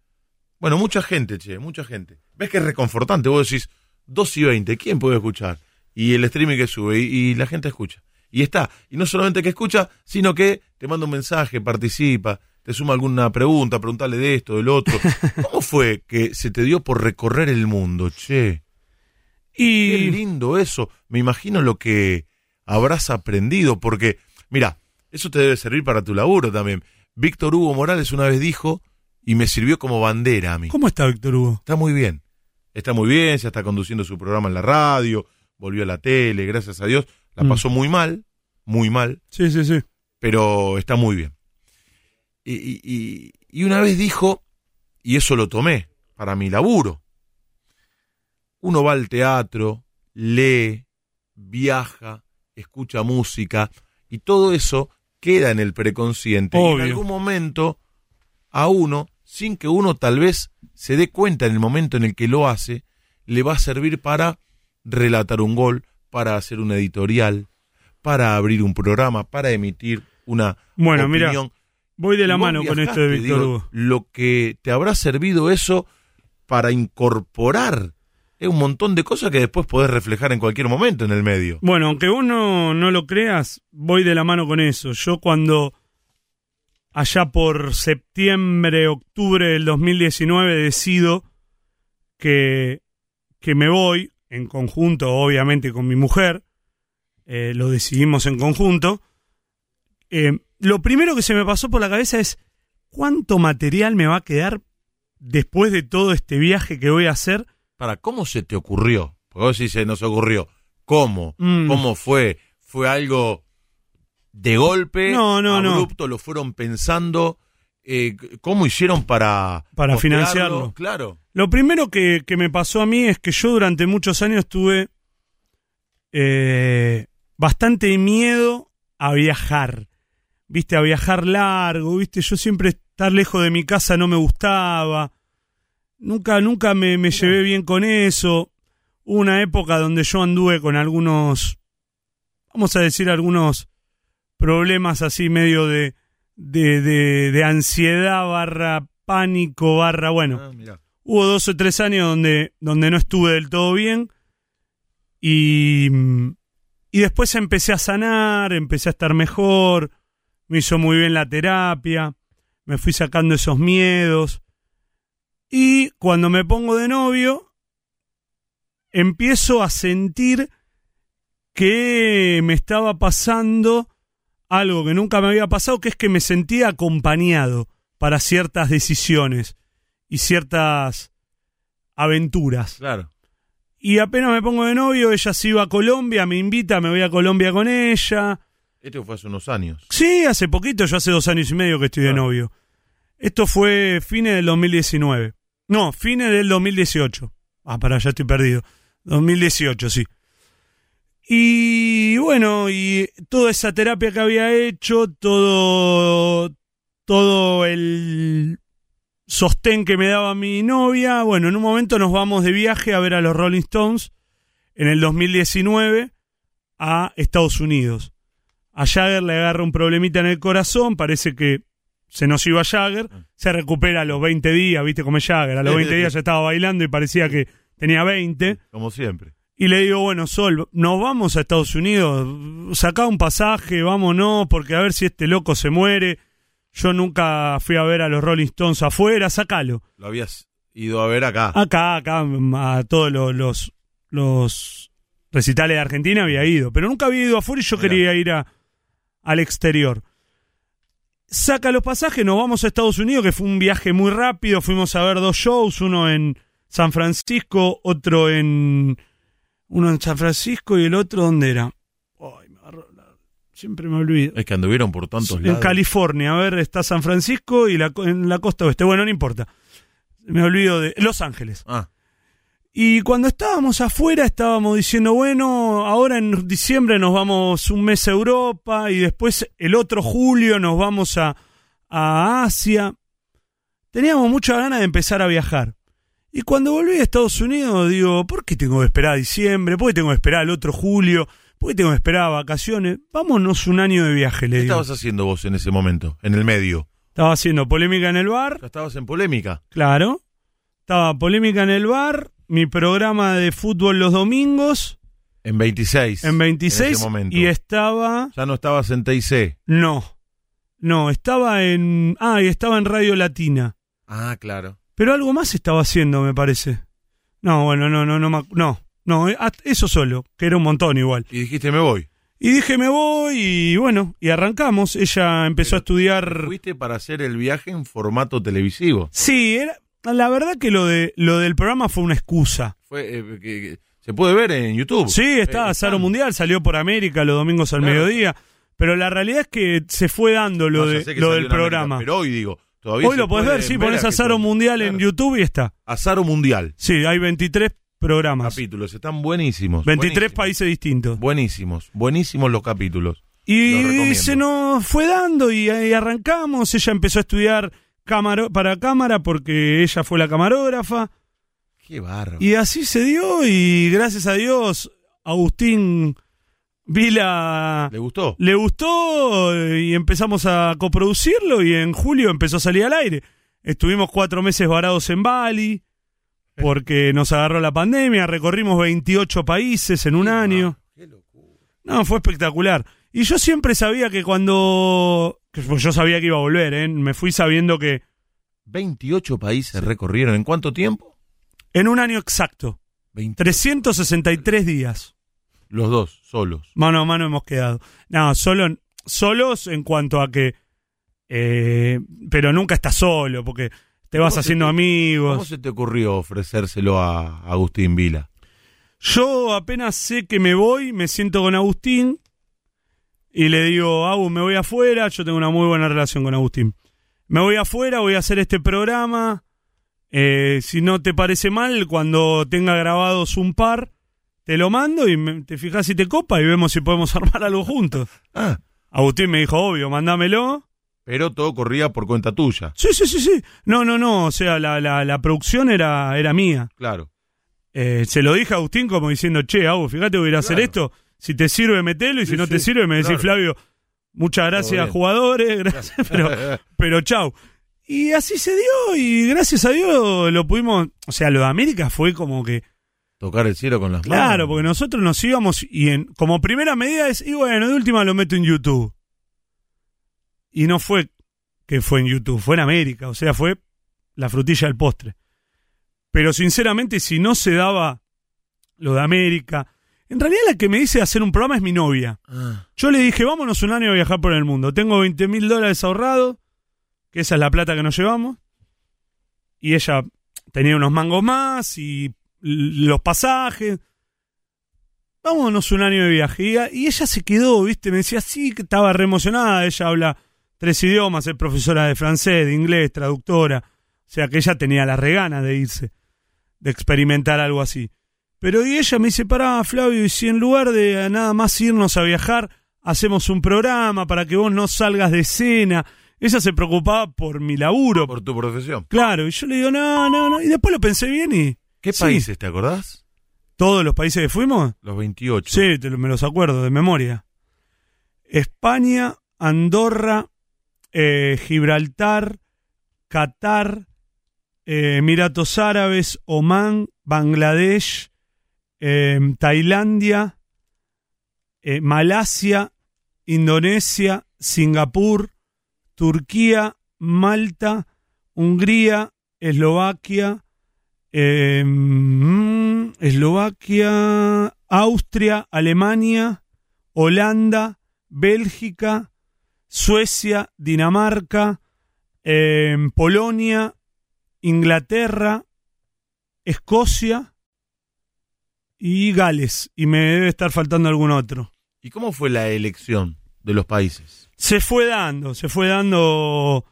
Bueno, mucha gente, che, mucha gente. ¿Ves que es reconfortante? Vos decís, 2 y 20, ¿quién puede escuchar? Y el streaming que sube, y, y la gente escucha. Y está. Y no solamente que escucha, sino que te manda un mensaje, participa, te suma alguna pregunta, preguntarle de esto, del otro. ¿Cómo fue que se te dio por recorrer el mundo, che? Qué Y. lindo eso. Me imagino lo que habrás aprendido, porque, mira, eso te debe servir para tu laburo también. Víctor Hugo Morales una vez dijo, y me sirvió como bandera a mí. ¿Cómo está Víctor Hugo? Está muy bien. Está muy bien, ya está conduciendo su programa en la radio, volvió a la tele, gracias a Dios. La Mm. pasó muy mal, muy mal, Sí, sí, sí. pero está muy bien. Y- y- y una vez dijo, y eso lo tomé para mi laburo, uno va al teatro, lee, viaja, escucha música, y todo eso queda en el preconsciente. Y en algún momento, a uno, sin que uno tal vez se dé cuenta en el momento en el que lo hace, le va a servir para relatar un gol, para hacer una editorial, para abrir un programa, para emitir una Bueno, mira, voy de la mano con esto de Víctor digo, Hugo. Lo que te habrá servido eso para incorporar es un montón de cosas que después podés reflejar en cualquier momento en el medio. Bueno, aunque vos no, lo creas, voy de la mano con eso. Yo cuando allá por septiembre, octubre del 2019 decido que, que me voy, en conjunto obviamente con mi mujer, eh, lo decidimos en conjunto, eh, lo primero que se me pasó por la cabeza es cuánto material me va a quedar después de todo este viaje que voy a hacer. Para, ¿cómo se te ocurrió? Porque vos sí se nos ocurrió. ¿Cómo? Mm. ¿Cómo fue? ¿Fue algo de golpe? No, no, no. abrupto, ¿Lo fueron pensando? Eh, ¿Cómo hicieron para... Para financiarlo. Claro. Lo primero que, que me pasó a mí es que yo durante muchos años tuve eh, bastante miedo a viajar. Viste, a viajar largo, viste, yo siempre estar lejos de mi casa no me gustaba. Nunca, nunca me, me llevé bien con eso. Hubo una época donde yo anduve con algunos, vamos a decir, algunos problemas así medio de, de, de, de ansiedad barra pánico barra, bueno, Ah, hubo dos o tres años donde, donde no estuve del todo bien y, y después empecé a sanar, empecé a estar mejor, me hizo muy bien la terapia, me fui sacando esos miedos y cuando me pongo de novio empiezo a sentir que me estaba pasando algo que nunca me había pasado, que es que me sentía acompañado para ciertas decisiones y ciertas aventuras. Claro. Y apenas me pongo de novio, ella se iba a Colombia, me invita, me voy a Colombia con ella. Esto fue hace unos años. Sí, hace poquito, yo hace dos años y medio que estoy de novio. Esto fue fines del 2019. No, fines del 2018. Ah, para, ya estoy perdido. 2018, sí. Y bueno, y toda esa terapia que había hecho, todo, todo el sostén que me daba mi novia, bueno, en un momento nos vamos de viaje a ver a los Rolling Stones en el 2019 a Estados Unidos. A Jagger le agarra un problemita en el corazón, parece que se nos iba Jagger, se recupera a los 20 días, viste como es Jagger, a los 20 días ya estaba bailando y parecía que tenía 20. Como siempre. Y le digo, bueno, Sol, nos vamos a Estados Unidos, sacá un pasaje, vámonos, porque a ver si este loco se muere. Yo nunca fui a ver a los Rolling Stones afuera, sacalo. Lo habías ido a ver acá. Acá, acá, a todos los, los, los recitales de Argentina había ido, pero nunca había ido afuera y yo quería ir a, al exterior. Saca los pasajes, nos vamos a Estados Unidos, que fue un viaje muy rápido, fuimos a ver dos shows, uno en San Francisco, otro en... Uno en San Francisco y el otro, ¿dónde era? Ay, me agarró la- Siempre me olvido. Es que anduvieron por tantos En lados. California, a ver, está San Francisco y la, en la costa oeste. Bueno, no importa. Me olvido de Los Ángeles. Ah, Y cuando estábamos afuera estábamos diciendo, bueno, ahora en diciembre nos vamos un mes a Europa y después el otro julio nos vamos a, a Asia. Teníamos mucha ganas de empezar a viajar. Y cuando volví a Estados Unidos digo, ¿por qué tengo que esperar a diciembre? ¿Por qué tengo que esperar el otro julio? ¿Por qué tengo que esperar a vacaciones? Vámonos un año de viaje, le ¿qué digo. estabas haciendo vos en ese momento? En el medio. Estaba haciendo polémica en el bar, Ya estabas en polémica. claro. Estaba polémica en el bar, mi programa de fútbol los domingos. En 26. En 26 ese momento. y estaba Ya no estabas en TIC. no. No, estaba en ah, y estaba en Radio Latina. Ah, claro. Pero algo más estaba haciendo, me parece. No, bueno, no, no, no, no, no, eh, eso solo, que era un montón igual. Y dijiste, me voy. Y dije, me voy y bueno, y arrancamos. Ella empezó a estudiar. Fuiste para hacer el viaje en formato televisivo. Sí, era, la verdad que lo de lo del programa fue una excusa. Fue, eh, que- que- se puede ver en YouTube. Sí, está Eh, Saro Mundial, salió por América los domingos al Claro. mediodía. Pero la realidad es que se fue dando lo, No, de, lo del América, programa. pero hoy digo, todavía Hoy lo podés ver, sí, pones a a Saro Mundial en. YouTube y está. Azaro Mundial. Sí, hay 23 programas. Capítulos, están buenísimos. 23 buenísimos. países distintos. Buenísimos, buenísimos los capítulos. Los Y se nos fue dando y, ahí arrancamos. Ella empezó a estudiar cámara, para cámara porque ella fue la camarógrafa. Qué bárbaro. Y así se dio y gracias a Dios Agustín Vila ¿Le gustó? le gustó eh, y empezamos a coproducirlo y en julio empezó a salir al aire. Estuvimos cuatro meses varados en Bali porque nos agarró la pandemia, recorrimos 28 países en un año. Qué locura. No, fue espectacular. Y yo siempre sabía que cuando... pues yo sabía que iba a volver, ¿eh? Me fui sabiendo que 28 países recorrieron. ¿En cuánto tiempo? en un año exacto, 20. 363 días, Los dos, solos. mano a mano hemos quedado. No, solo, solos en cuanto a que... eh, pero nunca estás solo, porque te vas ¿Cómo se haciendo te- amigos. ¿Cómo se te ocurrió ofrecérselo a Agustín Vila? Yo apenas sé que me voy, me siento con Agustín y le digo, Agus, me voy afuera, yo tengo una muy buena relación con Agustín. Me voy afuera, voy a hacer este programa. eh, si no te parece mal, cuando tenga grabados un par, te lo mando y me- te fijas si te copa y vemos si podemos armar algo juntos. Ah, Agustín me dijo, obvio, mándamelo. pero todo corría por cuenta tuya. Sí, sí, sí, sí. No, no, no, o sea, la, la, la producción era, era mía. Claro. Eh, se lo dije a Agustín como diciendo, che, Agus, fíjate, voy a ir a hacer esto. Si te sirve, metelo. Y si Sí, no te sí, sirve, me decís, claro. Flavio, muchas gracias, jugadores, gracias, pero, pero chau. Y así se dio, y gracias a Dios lo pudimos. O sea, lo de América fue como que. Tocar el cielo con las manos. Claro, porque nosotros nos íbamos y en, como primera medida es, y bueno, de última lo meto en YouTube. Y no fue que fue en YouTube, fue en América, o sea, fue la frutilla del postre. Pero sinceramente, si no se daba lo de América, en realidad la que me dice hacer un programa es mi novia. Ah, Yo le dije, vámonos un año a viajar por el mundo. Tengo 20 mil dólares ahorrados, que esa es la plata que nos llevamos. Y ella tenía unos mangos más y los pasajes. Vámonos un año de viaje. Y, ella se quedó, ¿viste? Me decía, sí, que estaba re emocionada. Ella habla tres idiomas, es profesora de francés, de inglés, traductora. O sea que ella tenía las reganas de irse, de experimentar algo así. Pero y ella me dice, pará, Flavio, y si en lugar de nada más irnos a viajar, hacemos un programa para que vos no salgas de escena. Ella se preocupaba por mi laburo. Por tu profesión. Claro, y yo le digo, no, no, no. Y después lo pensé bien y... ¿Qué Sí. países te acordás? ¿Todos los países que fuimos? Los 28. Sí, te me los acuerdo de memoria. España, Andorra, eh, Gibraltar, Qatar, eh, Emiratos Árabes, Omán, Bangladesh, eh, Tailandia, eh, Malasia, Indonesia, Singapur, Turquía, Malta, Hungría, Eslovaquia, eh, mm, Eslovaquia, Austria, Alemania, Holanda, Bélgica, Suecia, Dinamarca, eh, Polonia, Inglaterra, Escocia y Gales. Y me debe estar faltando algún otro. ¿Y cómo fue la elección de los países? Se fue dando, se fue dando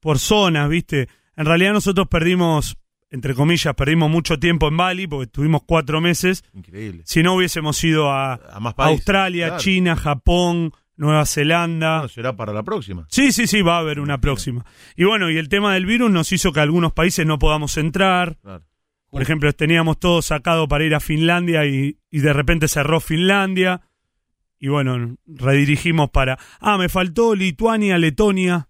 por zonas, ¿viste? En realidad nosotros perdimos, entre comillas, perdimos mucho tiempo en Bali porque estuvimos cuatro meses. Increíble. Si no hubiésemos ido a A más países. Australia, claro. China, Japón, Nueva Zelanda. Bueno, será para la próxima. Sí, sí, sí, va a haber una próxima. Y bueno, y el tema del virus nos hizo que algunos países no podamos entrar. Claro. Por ejemplo, teníamos todo sacado para ir a Finlandia y, y de repente cerró Finlandia. Y bueno, redirigimos para... Ah, me faltó Lituania, Letonia.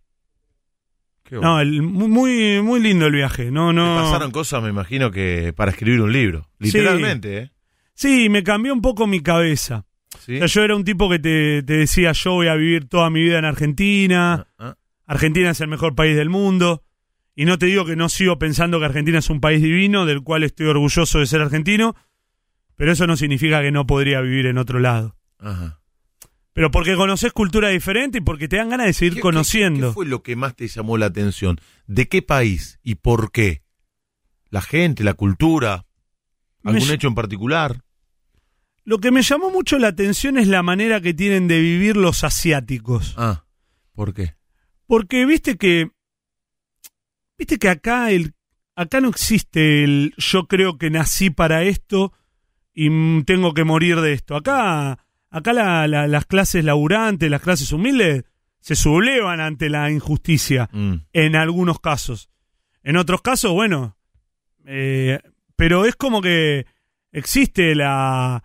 Qué bueno. No, el- muy, muy lindo el viaje. No, Te no. pasaron cosas, me imagino, que para escribir un libro. Literalmente, ¿eh? Sí, me cambió un poco mi cabeza. ¿Sí? O sea, yo era un tipo que te, te decía, yo voy a vivir toda mi vida en Argentina. Ah, ah. Argentina es el mejor país del mundo. Y no te digo que no sigo pensando que Argentina es un país divino, del cual estoy orgulloso de ser argentino, pero eso no significa que no podría vivir en otro lado. Ajá. Pero porque conoces cultura diferente y porque te dan ganas de seguir ¿Qué- conociendo. ¿qué, qué fue lo que más te llamó la atención? ¿De qué país y por qué? ¿La gente, la cultura? ¿Algún Me- hecho en particular? Lo que me llamó mucho la atención es la manera que tienen de vivir los asiáticos. Ah, ¿por qué? Porque viste que. Viste que acá el. Acá no existe el yo creo que nací para esto y tengo que morir de esto. Acá, acá la- la- las clases laburantes, las clases humildes, se sublevan ante la injusticia Mm, en algunos casos. En otros casos, bueno, eh, pero es como que existe la,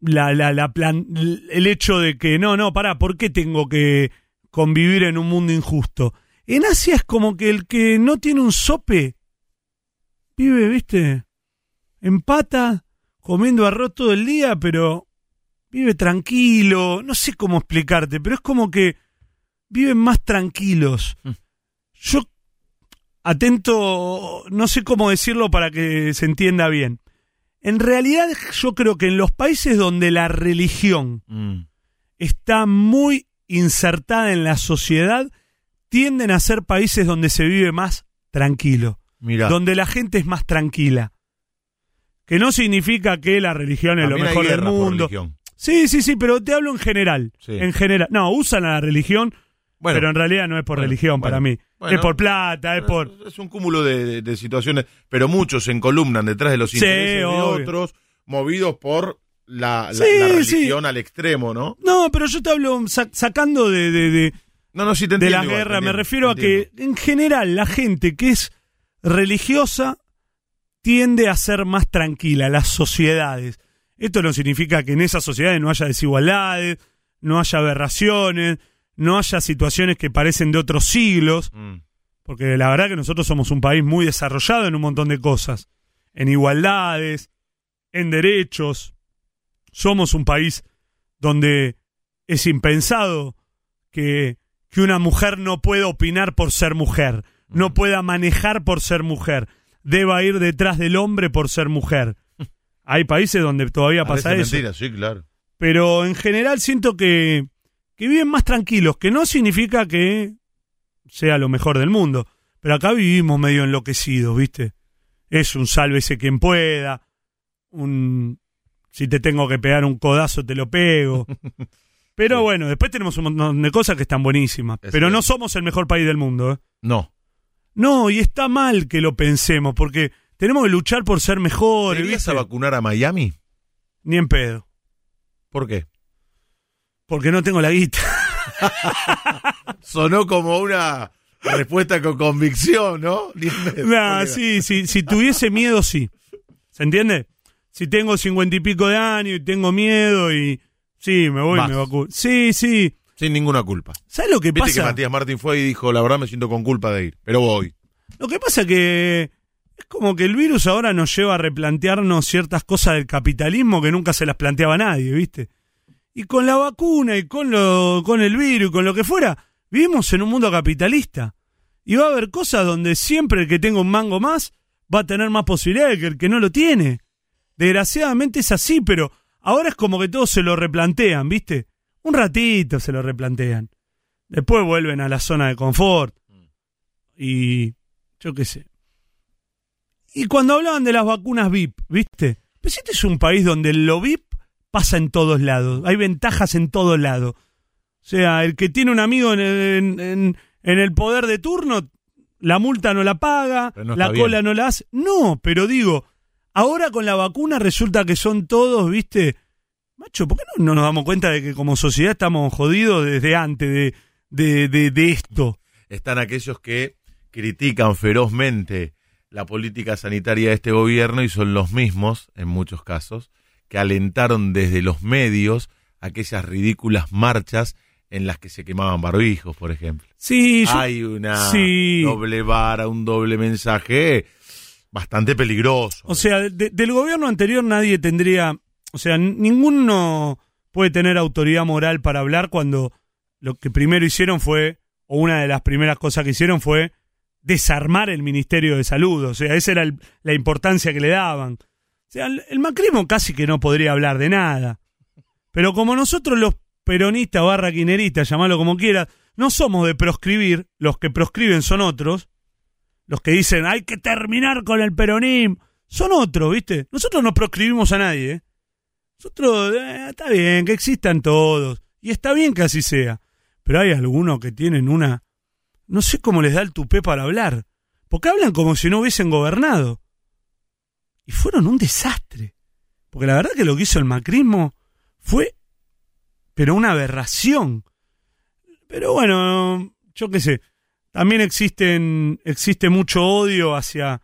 la, la, la plan- el hecho de que no, no, pará, ¿por qué tengo que convivir en un mundo injusto? En Asia es como que el que no tiene un sope vive, viste, en pata, comiendo arroz todo el día, pero vive tranquilo, no sé cómo explicarte, pero es como que viven más tranquilos. Mm. Yo, atento, no sé cómo decirlo para que se entienda bien. En realidad yo creo que en los países donde la religión mm. está muy insertada en la sociedad, tienden a ser países donde se vive más tranquilo, Mira, donde la gente es más tranquila. Que no significa que la religión es lo hay mejor del mundo. Sí, sí, sí, pero te hablo en general. Sí. En general. No, usan a la religión, Bueno, pero en realidad no es por bueno, religión para mí. es por plata, es por... Es un cúmulo de, de- de situaciones, pero muchos se encolumnan detrás de los Sí, intereses de obvio. otros, movidos por la, la- Sí, la sí. religión al extremo, ¿no? No, pero yo te hablo sa- sacando de, de, de, No, no, sí te de la guerra. Me entiendo, refiero a que en general la gente que es religiosa tiende a ser más tranquila, las sociedades. Esto no significa que en esas sociedades no haya desigualdades, no haya aberraciones, no haya situaciones que parecen de otros siglos. Mm. Porque la verdad que nosotros somos un país muy desarrollado en un montón de cosas. En igualdades, en derechos. Somos un país donde es impensado que, que una mujer no pueda opinar por ser mujer, no pueda manejar por ser mujer, deba ir detrás del hombre por ser mujer. Hay países donde todavía pasa eso. mentira, sí, claro. Pero en general siento que, que viven más tranquilos, que no significa que sea lo mejor del mundo. Pero acá vivimos medio enloquecidos, ¿viste? Es un sálvese quien pueda, un si te tengo que pegar un codazo te lo pego. Pero bueno, después tenemos un montón de cosas que están buenísimas. Es pero no somos el mejor país del mundo. ¿eh? No. No, y está mal que lo pensemos, porque tenemos que luchar por ser mejores. ¿Irías ¿viste? a vacunar a Miami? Ni en pedo. ¿Por qué? Porque no tengo la guita. Sonó como una respuesta con convicción, ¿no? Ni me- Nah, porque- sí, sí, si tuviese miedo, sí. ¿Se entiende? Si tengo cincuenta y pico de años y tengo miedo y... Sí, me voy y Vas. me vacuno. Sí, sí. Sin ninguna culpa. ¿Sabes lo que Viste que? Matías Martín fue y dijo, la verdad me siento con culpa de ir, pero voy. Lo que pasa que es como que el virus ahora nos lleva a replantearnos ciertas cosas del capitalismo que nunca se las planteaba nadie, ¿viste? Y con la vacuna y con lo con el virus y con lo que fuera, vivimos en un mundo capitalista. Y va a haber cosas donde siempre el que tenga un mango más va a tener más posibilidades que el que no lo tiene. Desgraciadamente es así, pero ahora es como que todos se lo replantean, ¿viste? Un ratito se lo replantean. Después vuelven a la zona de confort. Y yo qué sé. Y cuando hablaban de las vacunas VIP, ¿viste? Pues este es un país donde lo VIP pasa en todos lados. Hay ventajas en todos lados. O sea, el que tiene un amigo en el, en- en- en el poder de turno, la multa no la paga, no la bien. cola no la hace. No, pero digo, ahora con la vacuna resulta que son todos, ¿viste? Macho, ¿por qué no, no nos damos cuenta de que como sociedad estamos jodidos desde antes de, de, de, de esto? Están aquellos que critican ferozmente la política sanitaria de este gobierno y son los mismos, en muchos casos, que alentaron desde los medios aquellas ridículas marchas en las que se quemaban barbijos, por ejemplo. Sí, yo- Hay una Sí. doble vara, un doble mensaje bastante peligroso. O sea, de- del gobierno anterior nadie tendría, o sea, ninguno puede tener autoridad moral para hablar cuando lo que primero hicieron fue, o una de las primeras cosas que hicieron fue desarmar el Ministerio de Salud. O sea, esa era el- la importancia que le daban. O sea, el, el macrismo casi que no podría hablar de nada. Pero como nosotros los peronistas barra quineristas, llamarlo como quieras, no somos de proscribir, los que proscriben son otros, los que dicen hay que terminar con el peronismo, son otros, ¿viste? Nosotros no proscribimos a nadie, ¿eh? Nosotros, eh, está bien, que existan todos, y está bien que así sea, pero hay algunos que tienen una... No sé cómo les da el tupé para hablar, porque hablan como si no hubiesen gobernado. Y fueron un desastre, porque la verdad que lo que hizo el macrismo fue, pero una aberración. Pero bueno, yo qué sé, también existen, existe mucho odio hacia,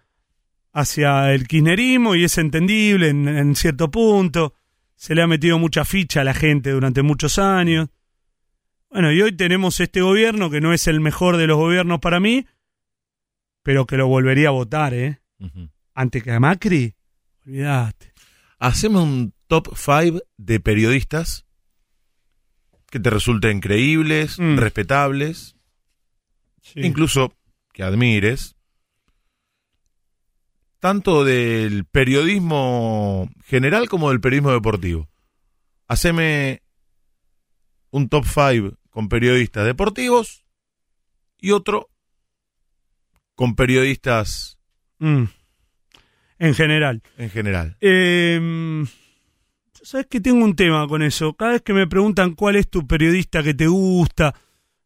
hacia el kirchnerismo y es entendible en, en cierto punto. Se le ha metido mucha ficha a la gente durante muchos años. Bueno, y hoy tenemos este gobierno que no es el mejor de los gobiernos para mí, pero que lo volvería a votar, ¿eh? Ujú. Antes que a Macri, olvídate. Hacemos un top 5 de periodistas que te resulten creíbles, Mm. respetables, Sí. incluso que admires, tanto del periodismo general como del periodismo deportivo. Haceme un top 5 con periodistas deportivos y otro con periodistas Mm. En general. en general. Eh, ¿Sabes que tengo un tema con eso? Cada vez que me preguntan cuál es tu periodista que te gusta,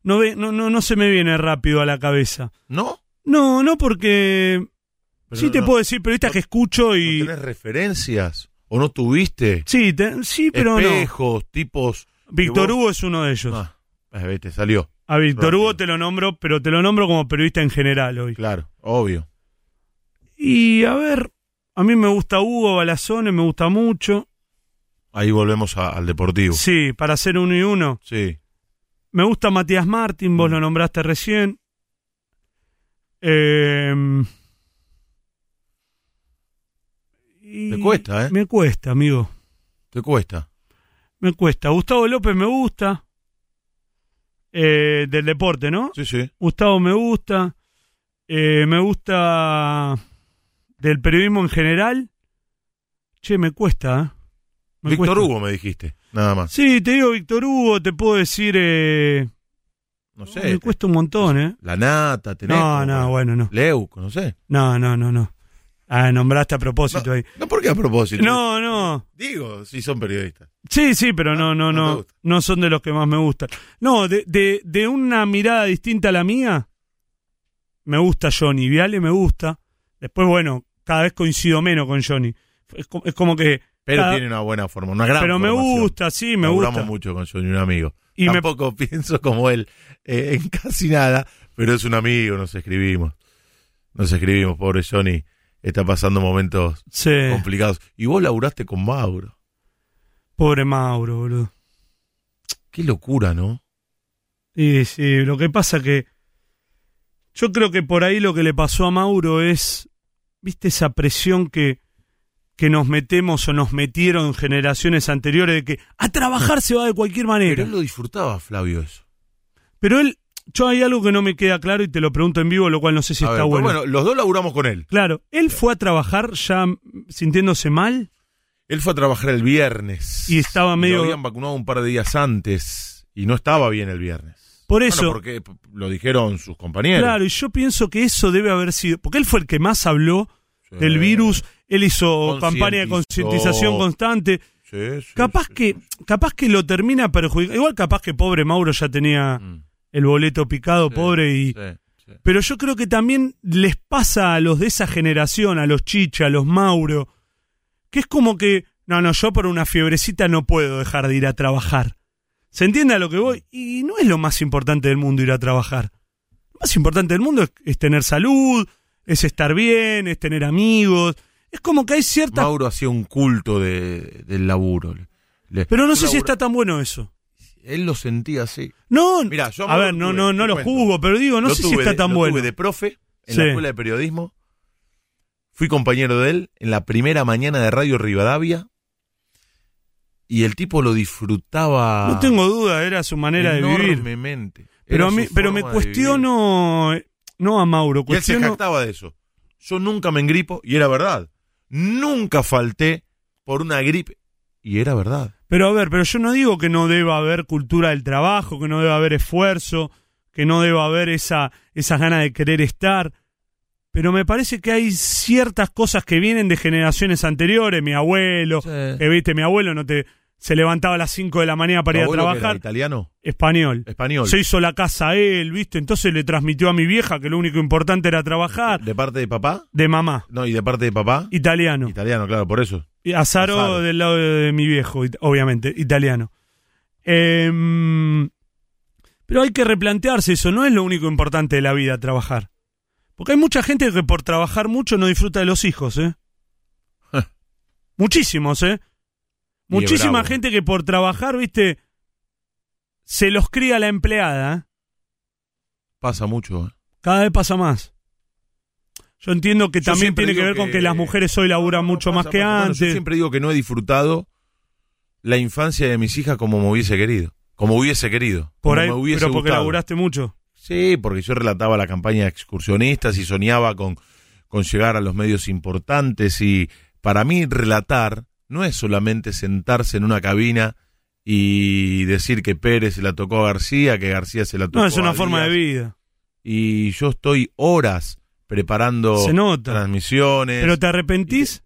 no, ve, no, no, no se me viene rápido a la cabeza. ¿No? No, no porque... Pero sí te no- puedo decir periodistas que escucho ¿No y... tenés referencias? ¿O no tuviste? sí, te- sí, pero no. Espejos, tipos... Víctor Hugo es uno de ellos. Ah, eh, te salió. A Víctor. Hugo te lo nombro, pero te lo nombro como periodista en general hoy. Claro, obvio. Y a ver, a mí me gusta Hugo Balazone, me gusta mucho. Ahí volvemos a- al deportivo. Sí, para hacer uno y uno. Sí. Me gusta Matías Martín, vos Mm. lo nombraste recién. Eh, y- Te cuesta, ¿eh? Me cuesta, amigo. Te cuesta. Me cuesta. Gustavo López me gusta. Eh, del deporte, ¿no? Sí, sí. Gustavo me gusta. Eh, me gusta del periodismo en general. Che, me cuesta, ¿eh? Me Víctor. Hugo me dijiste, nada más. Sí, te digo Víctor Hugo, te puedo decir... Eh, No sé. me cuesta un montón, ¿eh? La nata, tenés. No, no, bueno, no. Leuco, no sé. No, no, no, no. Ah, nombraste a propósito No, ahí. no, ¿por qué a propósito? No, no. Digo, si son periodistas. Sí, sí, pero no, no, no no. No son de los que más me gustan. No, de, de, de una mirada distinta a la mía, me gusta Johnny. Viale me gusta. Después, bueno, cada vez coincido menos con Johnny. Es como que. Pero cada- tiene una buena forma, una gran pero me gusta, sí, me Laburamos gusta. mucho con Johnny, un amigo. Y me- Tampoco pienso como él eh, en casi nada, pero es un amigo, nos escribimos. Nos escribimos, pobre Johnny. Está pasando momentos Sí, complicados. Y vos laburaste con Mauro. pobre Mauro, boludo. Qué locura, ¿no? Sí, sí, lo que pasa que yo creo que por ahí lo que le pasó a Mauro es, viste, esa presión que, que nos metemos o nos metieron en generaciones anteriores de que a trabajar se va de cualquier Pero manera. él lo disfrutaba, Flavio, eso. Pero él, yo hay algo que no me queda claro y te lo pregunto en vivo, lo cual no sé si A está ver, bueno. bueno, los dos laburamos con él. Claro, él fue a trabajar ya sintiéndose mal Él fue a trabajar el viernes. Y estaba medio- Lo habían vacunado un par de días antes y no estaba bien el viernes. Por Bueno, eso, porque p- lo dijeron sus compañeros. claro, y yo pienso que eso debe haber sido, porque él fue el que más habló Sí. del virus, él hizo campaña de concientización constante. Sí, sí, Capaz sí, que, capaz que lo termina perjudicando. Igual capaz que pobre Mauro ya tenía Mm, el boleto picado, pobre, y. Pero yo creo que también les pasa a los de esa generación, a los Chicha, a los Mauro, que es como que, no, no, yo por una fiebrecita no puedo dejar de ir a trabajar. ¿Se entiende a lo que voy? Y no es lo más importante del mundo ir a trabajar. Lo más importante del mundo es, es tener salud, es estar bien, es tener amigos. Es como que hay ciertas... Mauro hacía un culto de, del laburo. Le- Pero no sé si está tan bueno eso. Él lo sentía así. No, Mirá, yo a ver, no, tuve, no, no lo cuento. juzgo, pero digo, no Lo sé si está de- tan lo bueno. tuve de profe en Sí. la escuela de periodismo. Fui compañero de él en la primera mañana de Radio Rivadavia. Y el tipo lo disfrutaba. No tengo duda, era su manera de vivir. enormemente. Pero, a mí, pero me cuestiono, no a Mauro, Y él se cuestiono... jactaba de eso. Yo nunca me engripo, y era verdad. Nunca falté por una gripe, y era verdad. Pero a ver, pero yo no digo que no deba haber cultura del trabajo, que no deba haber esfuerzo, que no deba haber esa, esas ganas de querer estar. Pero me parece que hay ciertas cosas que vienen de generaciones anteriores. Mi abuelo, que viste, mi abuelo no te se levantaba a las 5 de la mañana para ¿Tu ir a era trabajar. ¿Italiano? Español. Español. Se hizo la casa a él, ¿viste? Entonces le transmitió a mi vieja que lo único importante era trabajar. ¿De parte de papá? De mamá. No, ¿y de parte de papá? Italiano. Italiano, claro, por eso. Y Azaro, Azaro. del lado de, de mi viejo, obviamente, italiano. Em, pero hay que replantearse eso, no es lo único importante de la vida, trabajar. Porque hay mucha gente que por trabajar mucho no disfruta de los hijos, ¿eh? Muchísimos, ¿eh? Muchísima gente que por trabajar, viste, se los cría la empleada. ¿eh? Pasa mucho. ¿eh? Cada vez pasa más. Yo entiendo que Yo también tiene que ver con que- las mujeres hoy laburan No, no, mucho pasa, más que pasa. Bueno, antes. yo siempre digo que no he disfrutado la infancia de mis hijas como me hubiese querido. Como hubiese querido. por ahí, me hubiese pero porque gustado. laburaste mucho. Sí, porque yo relataba la campaña de excursionistas y soñaba con, con llegar a los medios importantes y para mí relatar no es solamente sentarse en una cabina y decir que Pérez se la tocó a García, que García se la tocó No, es una a forma de vida. Y yo estoy horas preparando Se nota. transmisiones. Pero te arrepentís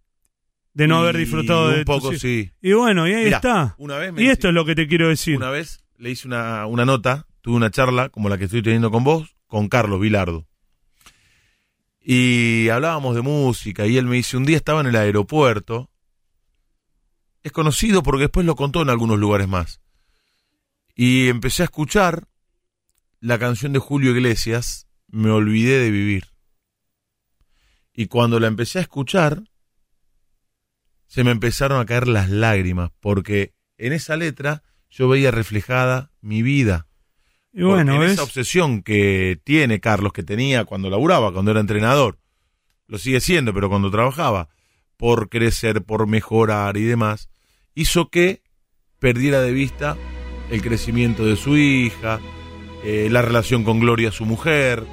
de no haber disfrutado de un poco sí. Y bueno, y ahí Mirá, está. Una vez me Y esto es lo que te quiero decir. Una vez le hice una, una nota, tuve una charla como la que estoy teniendo con vos, con Carlos Vilardo. Y hablábamos de música y él me dice, un día estaba en el aeropuerto. Es conocido porque después lo contó en algunos lugares más. Y empecé a escuchar la canción de Julio Iglesias, Me olvidé de vivir. Y cuando la empecé a escuchar, se me empezaron a caer las lágrimas, porque en esa letra yo veía reflejada mi vida. y bueno, en ¿ves? esa obsesión que tiene Carlos, que tenía cuando laburaba, cuando era entrenador, lo sigue siendo, pero cuando trabajaba, por crecer, por mejorar y demás, hizo que perdiera de vista el crecimiento de su hija, eh, la relación con Gloria, su mujer.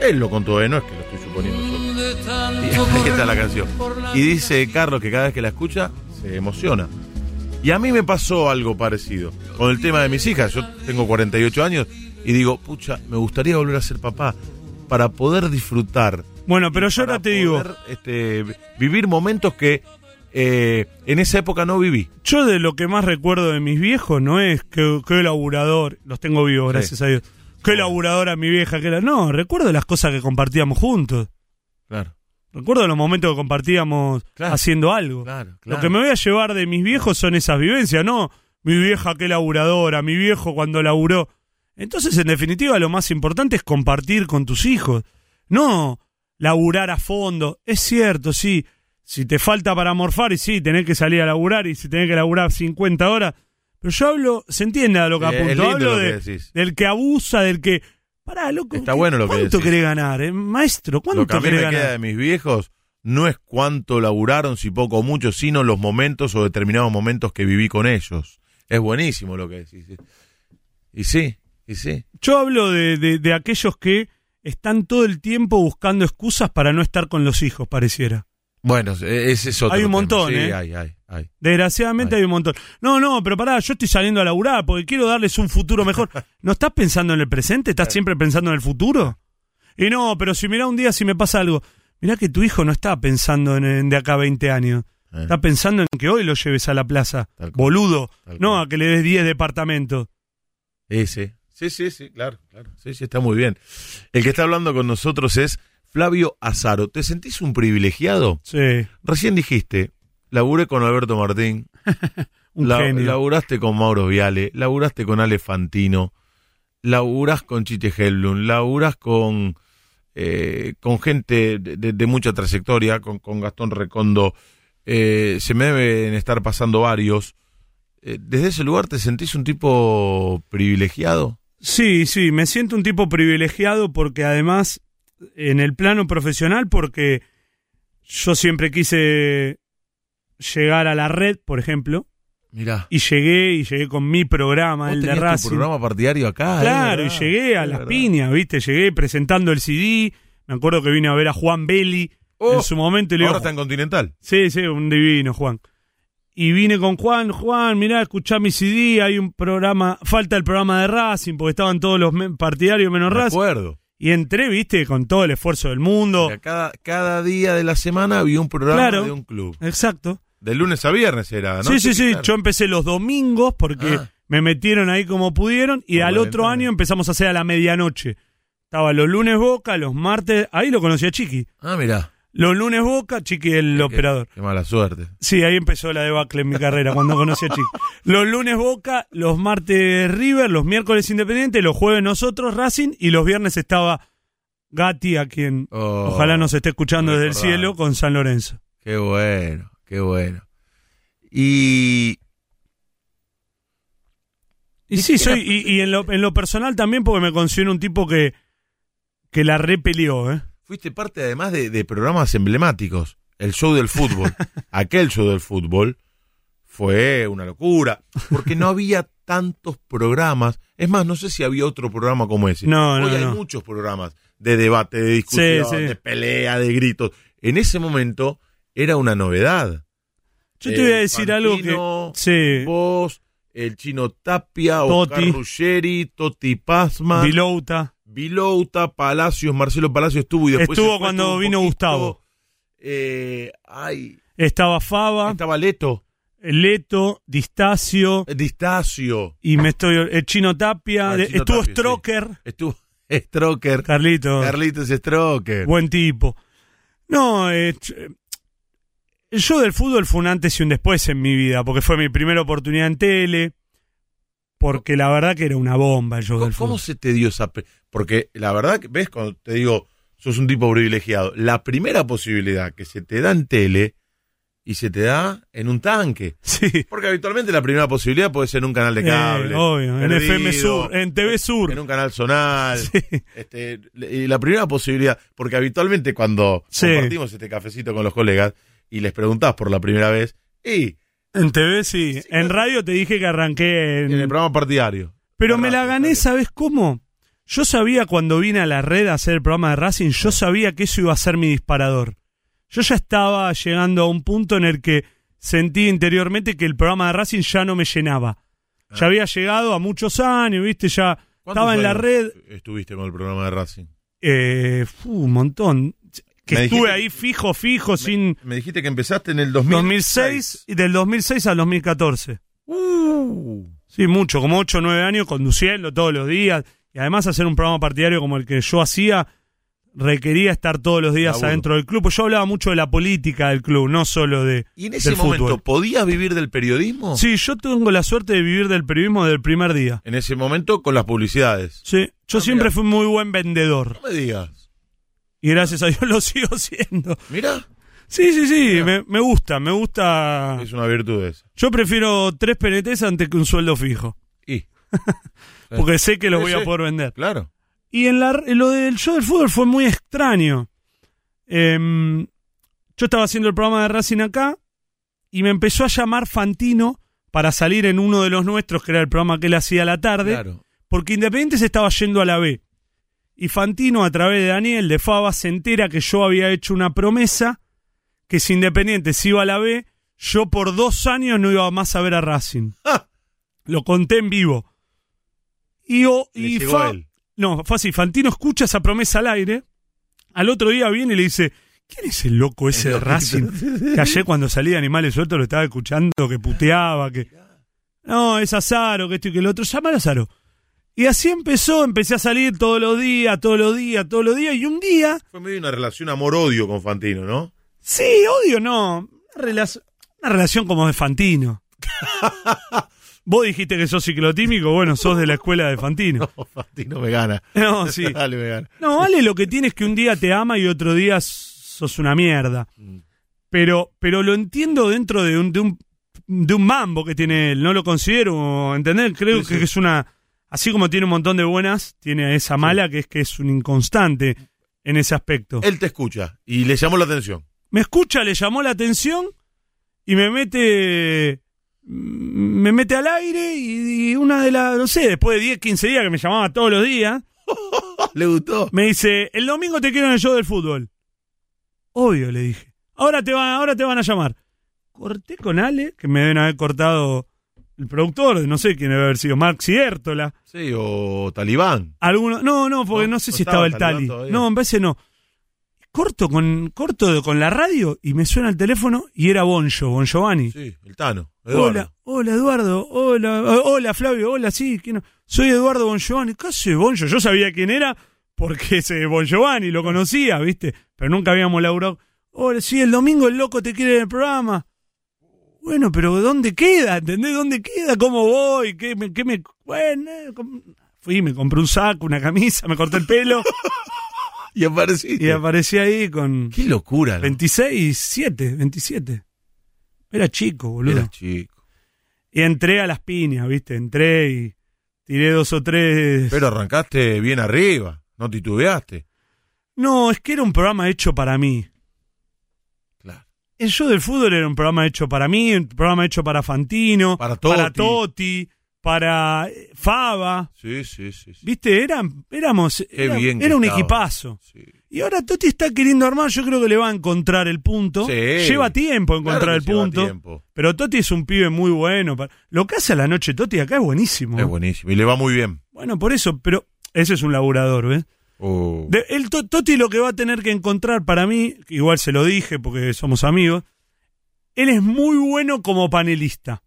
Él lo contó, ¿eh? no es que lo estoy suponiendo solo. Y ahí está la canción. Y dice Carlos que cada vez que la escucha se emociona. Y a mí me pasó algo parecido con el tema de mis hijas. Yo tengo 48 años y digo, pucha, me gustaría volver a ser papá para poder disfrutar Bueno, pero yo ahora te digo, este, vivir momentos que eh, en esa época no viví. yo de lo que más recuerdo de mis viejos no es que, que laburador, los tengo vivos, gracias Sí. a Dios. Qué laburadora mi vieja que era. No, recuerdo las cosas que compartíamos juntos. Claro, Recuerdo los momentos que compartíamos Claro. haciendo algo. claro, Lo que me voy a llevar de mis viejos son esas vivencias, no mi vieja qué laburadora, mi viejo cuando laburó. Entonces, en definitiva, lo más importante es compartir con tus hijos. No laburar a fondo. Es cierto, sí. Si te falta para morfar y sí, tenés que salir a laburar y si tenés que laburar 50 horas. Pero yo hablo, se entiende a lo que Sí, apunto. Hablo lo que de- decís. del que abusa, del que. Pará, loco. Está ¿qué- bueno lo que ¿Cuánto querés ganar, eh? Maestro? Lo que ¿Cuánto mí querés me ganar? queda de mis viejos no es cuánto laburaron, si poco o mucho, sino los momentos o determinados momentos que viví con ellos. Es buenísimo lo que decís. Y sí, y sí. Yo hablo de, de, de aquellos que están todo el tiempo buscando excusas para no estar con los hijos, pareciera. Bueno, e- ese es otro Hay un tema. montón, Sí, ¿eh? hay, hay, hay. Desgraciadamente Ay. hay un montón. No, no, pero pará, yo estoy saliendo a laburar porque quiero darles un futuro mejor. ¿No estás pensando en el presente? ¿Estás siempre pensando en el futuro? Y no, pero si mirá un día si me pasa algo, mirá que tu hijo no está pensando en, en de acá a 20 años. Eh. Está pensando en que hoy lo lleves a la plaza. Boludo. No a que le des 10 departamentos. Sí, sí. Sí, sí, sí, claro, claro. Sí, sí, está muy bien. El que está hablando con nosotros es Flavio Azaro. ¿Te sentís un privilegiado? Sí, Recién dijiste, laburé con Alberto Martín, un la- genio. laburaste con Mauro Viale, laburaste con Ale Fantino, laburás con Chiche Hellblum, laburás con, eh, con gente de, de- de mucha trayectoria, con, con Gastón Recondo. Eh, se me deben estar pasando varios. Eh, ¿Desde ese lugar te sentís un tipo privilegiado? Sí, sí, me siento un tipo privilegiado porque además, en el plano profesional, porque yo siempre quise llegar a la red, por ejemplo, Mirá. y llegué, y llegué con mi programa, ¿Vos el de tenías tu Racing. programa partidario acá? Claro, y llegué a las piñas, ¿viste? Llegué presentando el CD, me acuerdo que vine a ver a Juan Belli Oh, en su momento y le digo, Ahora está en Continental. Sí, sí, un divino, Juan. Y vine con Juan, Juan, mirá, escuchá mi CD, hay un programa, falta el programa de Racing, porque estaban todos los partidarios menos Me Racing. acuerdo. Y entré, viste, con todo el esfuerzo del mundo. Mira, Cada, cada día de la semana había un programa Claro. de un club. Exacto. De lunes a viernes era, ¿no? sí, sí, sí. claro. Yo empecé los domingos porque Ah. me metieron ahí como pudieron y al otro ventana. año empezamos a hacer a la medianoche. Estaba los lunes Boca, los martes, ahí lo conocí a Chiqui. Ah, mira. Los lunes Boca, Chiqui el operador. Qué mala suerte. Sí, ahí empezó la debacle en mi carrera cuando conocí a Chiqui. Los lunes Boca, los martes River, los miércoles Independiente, los jueves nosotros Racing y los viernes estaba Gatti, a quien Oh, ojalá nos esté escuchando desde el cielo, con San Lorenzo. Qué bueno, qué bueno. Y. Y sí, soy, y, y en, lo, en lo personal también porque me considero un tipo que, que la repelió, ¿eh? Fuiste parte además de, de programas emblemáticos. El show del fútbol. Aquel show del fútbol fue una locura. Porque no había tantos programas. Es más, no sé si había otro programa como ese. No, Hoy no, hay no. muchos programas de debate, de discusión, Sí, sí. de pelea, de gritos. En ese momento era una novedad. Yo te voy a decir algo que... Sí, Vos, el chino Tapia, Totti. Oscar Ruggeri, Toti Pazman, Vilouta. Vilouta, Palacios, Marcelo Palacios estuvo y después Estuvo cuando vino poquito. Gustavo. Eh, ay, Estaba Fava, estaba Leto, Leto, Distacio, eh, Distacio, y me estoy... El Chino Tapia, Ah, el de- Chino estuvo Tapia, sí. Stroker, estuvo Stroker, Carlito. Carlitos Stroker. Buen tipo. No, eh, show del fútbol fue un antes y un después en mi vida, porque fue mi primera oportunidad en tele, porque la verdad que era una bomba el show ¿Cómo, del cómo fútbol. se te dio esa... Porque la verdad, que ves, cuando te digo, sos un tipo privilegiado, la primera posibilidad que se te da en tele y se te da en un tanque. Sí, Porque habitualmente la primera posibilidad puede ser en un canal de cable. Eh, obvio, en perdido, FM Sur, en TV Sur. En un canal zonal. Sí. Este, y la primera posibilidad, porque habitualmente cuando Sí. compartimos este cafecito con los colegas y les preguntás por la primera vez, y En TV sí. En radio te dije que arranqué en... en el programa partidario. Pero me la gané. ¿sabes cómo? Yo sabía cuando vine a la red a hacer el programa de Racing, yo sabía que eso iba a ser mi disparador. Yo ya estaba llegando a un punto en el que sentí interiormente que el programa de Racing ya no me llenaba. Ah. Ya había llegado a muchos años, ¿viste? Ya ¿Cuántos estaba en la años red Estuviste con el programa de Racing. eh, fu, un montón. Que estuve ahí fijo, fijo, sin Me dijiste que empezaste en el 2006. 2006 y del 2006 al 2014. Uh, Sí, mucho, como 8 o 9 años conduciendo todos los días. Y además hacer un programa partidario como el que yo hacía requería estar todos los días Laburo. adentro del club. Pues yo hablaba mucho de la política del club, no solo de ¿Y en ese del momento fútbol. podías vivir del periodismo? Sí, yo tengo la suerte de vivir del periodismo del primer día. En ese momento con las publicidades. Sí, yo Ah, siempre fui muy buen vendedor. No me digas. Y gracias a Dios lo sigo siendo. Mira, Sí, sí, sí, me, me gusta, me gusta. es una virtud esa. Yo prefiero tres PNTs antes que un sueldo fijo. Y, Porque sé que los Sí, voy a sí. poder vender. claro. Y en, la, en lo del show del fútbol fue muy extraño. Em, yo estaba haciendo el programa de Racing acá y me empezó a llamar Fantino para salir en uno de los nuestros, que era el programa que él hacía a la tarde, Claro. porque Independiente se estaba yendo a la B. Y Fantino, a través de Daniel de Fava, se entera que yo había hecho una promesa que si Independiente se iba a la B, yo por dos años no iba más a ver a Racing. ¡Ah! Lo conté en vivo. Y, o- y Fa- él. no, fue así. Fantino escucha esa promesa al aire. Al otro día viene y le dice: ¿Quién es el loco ese de Racing? Que ayer cuando salí de Animales Sueltos lo estaba escuchando, que puteaba, que. No, es Azaro, que esto y que el otro. Llama a Azaro. Y así empezó, empecé a salir todos los días, todos los días, todos los días. Y un día, Fue medio una relación amor-odio con Fantino, ¿no? sí, odio, no. Una, relac- una relación como de Fantino. Vos dijiste que sos ciclotímico, bueno, sos de la escuela de Fantino. No, Fantino me gana. No, sí. Dale, me gana. No, vale, lo que tienes que un día te ama y otro día sos una mierda. Mm. Pero, pero lo entiendo dentro de un, de un, de un mambo que tiene él. No lo considero, ¿entendés? Creo Sí, sí. que es una. Así como tiene un montón de buenas, tiene esa mala que es que es un inconstante en ese aspecto. Él te escucha y le llamó la atención. Me escucha, le llamó la atención y me mete. Me mete al aire y, y una de las. No sé, después de 10, 15 días que me llamaba todos los días. ¿Le gustó? Me dice, el domingo te quiero en el show del fútbol. Obvio, le dije. Ahora te, van, ahora te van a llamar. Corté con Ale, que me deben haber cortado el productor, no sé quién debe haber sido, Mark Ciertola. Sí, o Talibán. Alguno, no, no, porque No, no, sé no si estaba, estaba el Talibán Tali. todavía. No, en vez no. Corto con, corto con la radio y me suena el teléfono y era Bonjo, Bon Giovanni. Sí, el Tano. Eduardo. Hola, hola Eduardo, hola, hola Flavio, hola, sí, ¿quién? Soy Eduardo Bon Giovanni. ¿Qué hace Bonjo? Yo sabía quién era porque ese Bon Giovanni lo conocía, ¿viste? Pero nunca habíamos laburado. Hola, sí, el domingo el loco te quiere en el programa. Bueno, pero ¿dónde queda? ¿Entendés? ¿Dónde queda? ¿Cómo voy? ¿Qué me, qué me... Bueno, eh, fui, me compré un saco, una camisa, me corté el pelo Y apareciste. y aparecí ahí con Qué locura. ¿no? 26, 7, 27. Era chico, boludo. Era chico. Y entré a las piñas, ¿viste? Entré y tiré dos o tres. Pero arrancaste bien arriba. No titubeaste. No, es que era un programa hecho para mí. El show del fútbol era un programa hecho para mí, un programa hecho para Fantino, Para Totti. para, Totti, para eh, Fava. Sí, sí, sí. sí. ¿Viste? Eran, éramos. Era bien era un estaba. equipazo. Sí. Y ahora Totti está queriendo armar, yo creo que le va a encontrar el punto. Sí. Lleva tiempo encontrar Claro el punto. tiempo. Pero Totti es un pibe muy bueno. Lo que hace a la noche Totti acá es buenísimo. Es buenísimo. Y le va muy bien. Bueno, por eso, pero ese es un laburador, ¿ves? Oh. De- el To- Totti lo que va a tener que encontrar para mí, igual se lo dije porque somos amigos, él es muy bueno como panelista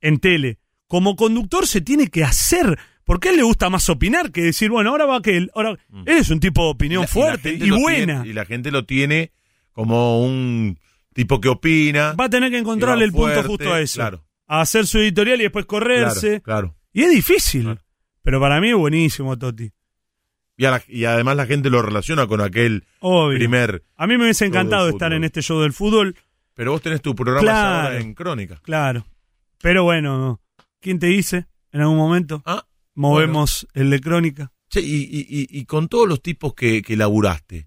en tele. Como conductor se tiene que hacer, porque a él le gusta más opinar que decir, bueno, ahora va aquel. Ahora, él es un tipo de opinión Mm. Y la- fuerte y, buena. tiene- y la gente lo tiene como un tipo que opina. va a tener que encontrarle el punto justo a eso. Claro. A hacer su editorial y después correrse. Claro, claro. Y es difícil. Pero para mí es buenísimo, Totti. Y, a la- y además la gente lo relaciona con aquel Obvio. primer. A mí me hubiese encantado estar en este show del fútbol. Pero vos tenés tu programa Claro. ahora en Crónica. Claro. Pero bueno, ¿quién te dice en algún momento? Ah, Movemos el de crónica. Che, y, y- y- y con todos los tipos que, que laburaste,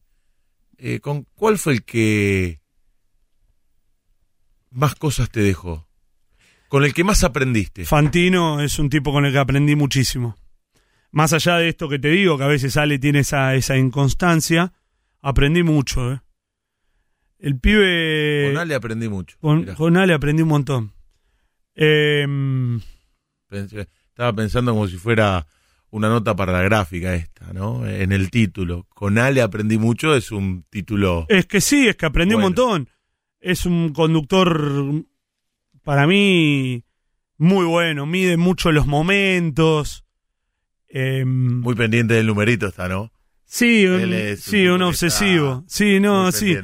eh, ¿con cuál fue el que más cosas te dejó? ¿Con el que más aprendiste? Fantino es un tipo con el que aprendí muchísimo. Más allá de esto que te digo, que a veces sale y tiene esa, esa inconstancia, aprendí mucho. ¿eh? El pibe... Con Ale aprendí mucho. con, con Ale aprendí un montón. Eh, pensé- estaba pensando como si fuera una nota para la gráfica esta, ¿no? En el título. Con Ale aprendí mucho, es un título... Es que sí, es que aprendí Bueno. un montón. Es un conductor, para mí, muy bueno. Mide mucho los momentos. Em, Muy pendiente del numerito está, ¿no? sí, un, es sí, un obsesivo. Sí, no, sí.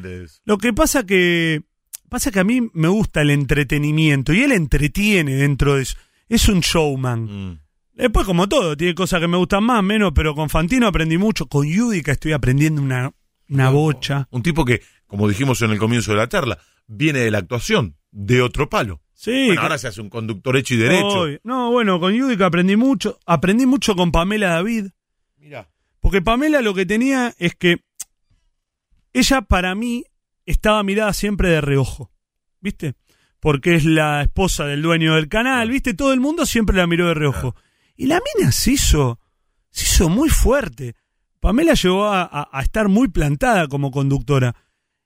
Lo que pasa que pasa que a mí me gusta el entretenimiento y él entretiene dentro de eso. Es un showman. Mm. Después, como todo, tiene cosas que me gustan más, menos, pero con Fantino aprendí mucho. Con Yudica estoy aprendiendo una, una bocha. Un tipo que, como dijimos en el comienzo de la charla, viene de la actuación, de otro palo. Sí, Bueno, ahora se hace un conductor hecho y derecho. No, bueno, con Yudica aprendí mucho. Aprendí mucho con Pamela David. Mira. Porque Pamela lo que tenía es que ella para mí estaba mirada siempre de reojo. ¿Viste? Porque es la esposa del dueño del canal, ¿viste? Todo el mundo siempre la miró de reojo. Y la mina se hizo, se hizo muy fuerte. Pamela llegó a, a- a estar muy plantada como conductora.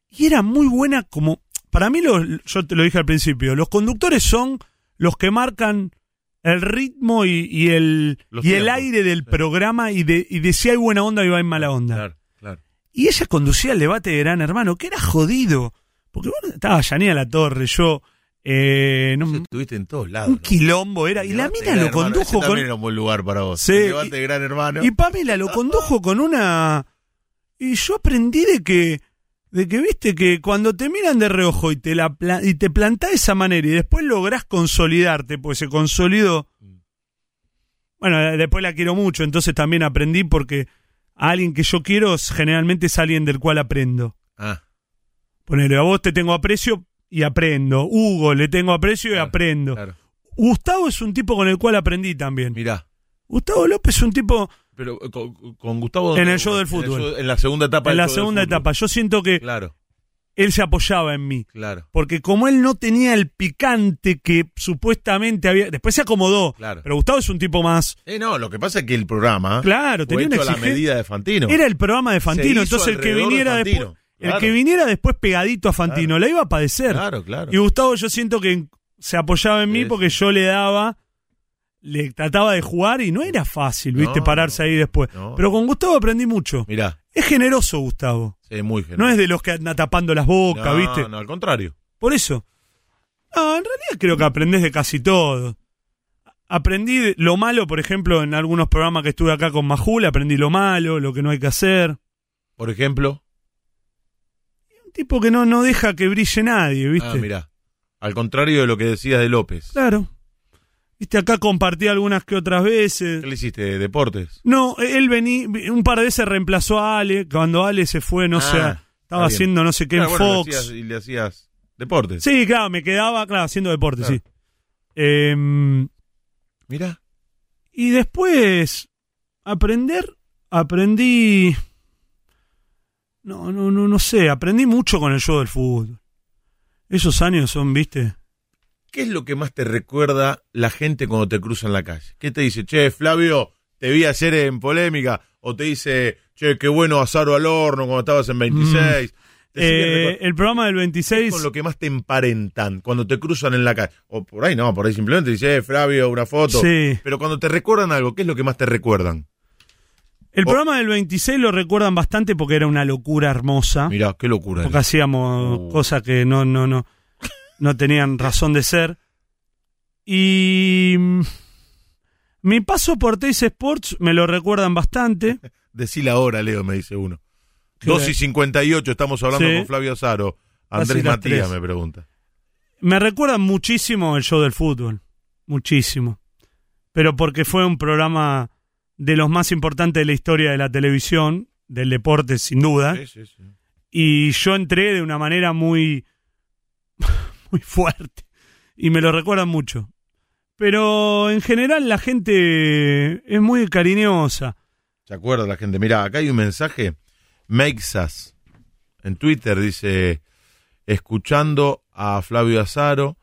Y era muy buena como... Para mí, los- yo te lo dije al principio, los conductores son los que marcan el ritmo y, y el, Los y el aire del programa y de, y de si hay buena onda y va en mala onda. Claro, claro. Y ella conducía el debate de Gran Hermano, que era jodido. Porque bueno, estaba Yanía La Torre, yo, eh, no- Estuviste en todos lados. un ¿no? quilombo era. Y la mina lo condujo con. era un buen lugar para vos. Sí, El y- de Gran Hermano. Y Pamela lo condujo con una. Y yo aprendí de que. De que viste que cuando te miran de reojo y te la y te plantás de esa manera y después lográs consolidarte, pues se consolidó. Bueno, después la quiero mucho, entonces también aprendí porque a alguien que yo quiero generalmente es alguien del cual aprendo. Ah, Ponele, a vos te tengo aprecio y aprendo. Hugo, le tengo aprecio y Claro, aprendo. claro. Gustavo es un tipo con el cual aprendí también. Mirá. Gustavo López es un tipo Pero eh, con, con Gustavo. En el show del en fútbol. show- En la segunda etapa en la segunda etapa. Yo siento que Claro, él se apoyaba en mí. claro. Porque como él no tenía el picante que supuestamente había. Después se acomodó. Claro. Pero Gustavo es un tipo más. Eh, no, lo que pasa es que el programa. Claro, tenía una la medida de Fantino. Era el programa de Fantino. Entonces el que de viniera después. El que viniera después pegadito a Fantino, Claro. la iba a padecer. Claro, claro. Y Gustavo yo siento que se apoyaba en mí porque yo le daba, le trataba de jugar y no era fácil, ¿viste? No, Pararse ahí después. no. Pero con Gustavo aprendí mucho. Mirá, Es generoso Gustavo. sí, muy No generoso. es de los que anda tapando las bocas, no, ¿viste? No, al contrario. Por eso. No, en realidad creo que aprendés de casi todo. Aprendí lo malo, por ejemplo, en algunos programas que estuve acá con Majul, aprendí lo malo, lo que no hay que hacer. Por ejemplo. Un tipo que no, no deja que brille nadie, ¿viste? Ah, mirá. Al contrario de lo que decías de López. Claro. Viste, acá compartí algunas que otras veces. ¿Qué le hiciste? ¿Deportes? No, él venía, un par de veces reemplazó a Ale, cuando Ale se fue, no Ah, sé, estaba haciendo no sé qué Claro, en bueno, le Fox. hacías- y le hacías deportes. Sí, claro, me quedaba, claro, haciendo deporte, Claro. sí. Em, Mirá. y después, aprender, aprendí, no, no, no, no sé, aprendí mucho con el show del fútbol. Esos años son, viste, ¿Qué es lo que más te recuerda la gente cuando te cruza en la calle? ¿Qué te dice? Che, Flavio, te vi ayer en polémica. O te dice, che, qué bueno asaro al horno cuando estabas en 26. Te siguen Eh, el programa del ¿Qué es 26, con lo que más te emparentan cuando te cruzan en la calle. O por ahí no, por ahí simplemente dice, eh, Flavio, una foto. Sí. Pero cuando te recuerdan algo, ¿qué es lo que más te recuerdan? el o- programa del 26 lo recuerdan bastante porque era una locura hermosa. Mirá, qué locura. porque hacíamos Uh. cosas que no, no, no, no tenían razón de ser. Y mm, mi paso por Teis Sports me lo recuerdan bastante. Decile ahora, Leo, me dice uno. ¿Qué 2 hora? y 58, estamos hablando Sí. con Flavio Azaro. Andrés Matías me pregunta. Me recuerdan muchísimo el show del fútbol. Muchísimo. Pero porque fue un programa de los más importantes de la historia de la televisión, del deporte, sin duda. Sí, sí, sí. Y yo entré de una manera muy, muy fuerte. Y me lo recuerdan mucho. Pero en general la gente es muy cariñosa. ¿Se acuerda la gente? Mira, acá hay un mensaje. Meixas en Twitter dice, escuchando a Flavio Azaro,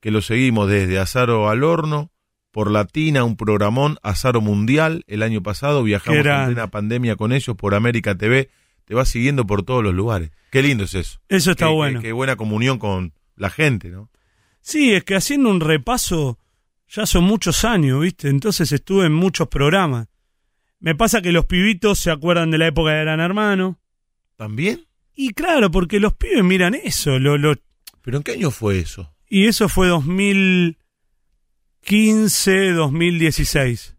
que lo seguimos desde Azaro al Horno, por Latina, un programón, Azaro Mundial, el año pasado, viajamos en plena pandemia con ellos por América TV, te vas siguiendo por todos los lugares. Qué lindo es eso. Eso está Qué- qué- bueno. Qué, buena comunión con la gente, ¿no? Sí, es que haciendo un repaso ya son muchos años, ¿viste? Entonces estuve en muchos programas. Me pasa que los pibitos se acuerdan de la época de Gran Hermano. ¿También? Y claro, porque los pibes miran eso. Lo, lo- ¿Pero en qué año fue eso? y eso fue 2015, 2016.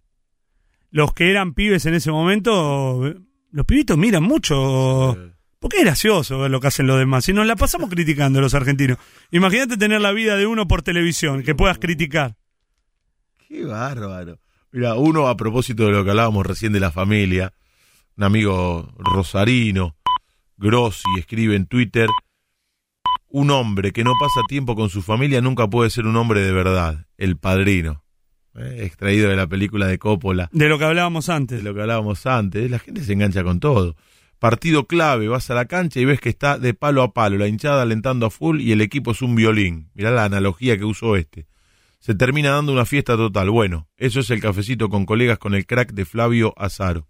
Los que eran pibes en ese momento, los pibitos miran mucho. Eh, Porque es gracioso ver lo que hacen los demás. Y nos la pasamos criticando los argentinos. Imagínate tener la vida de uno por televisión, que puedas criticar. Qué bárbaro. Mira, uno a propósito de lo que hablábamos recién de la familia, un amigo rosarino, Grossi, escribe en Twitter, un hombre que no pasa tiempo con su familia nunca puede ser un hombre de verdad, el padrino. Eh, extraído de la película de Coppola, De lo que hablábamos de antes. lo que hablábamos antes, la gente se engancha con todo. Partido clave, vas a la cancha y ves que está de palo a palo, la hinchada alentando a full y el equipo es un violín. Mirá la analogía que usó este se termina dando una fiesta total. Bueno, eso es el cafecito con colegas con el crack de Flavio Azaro.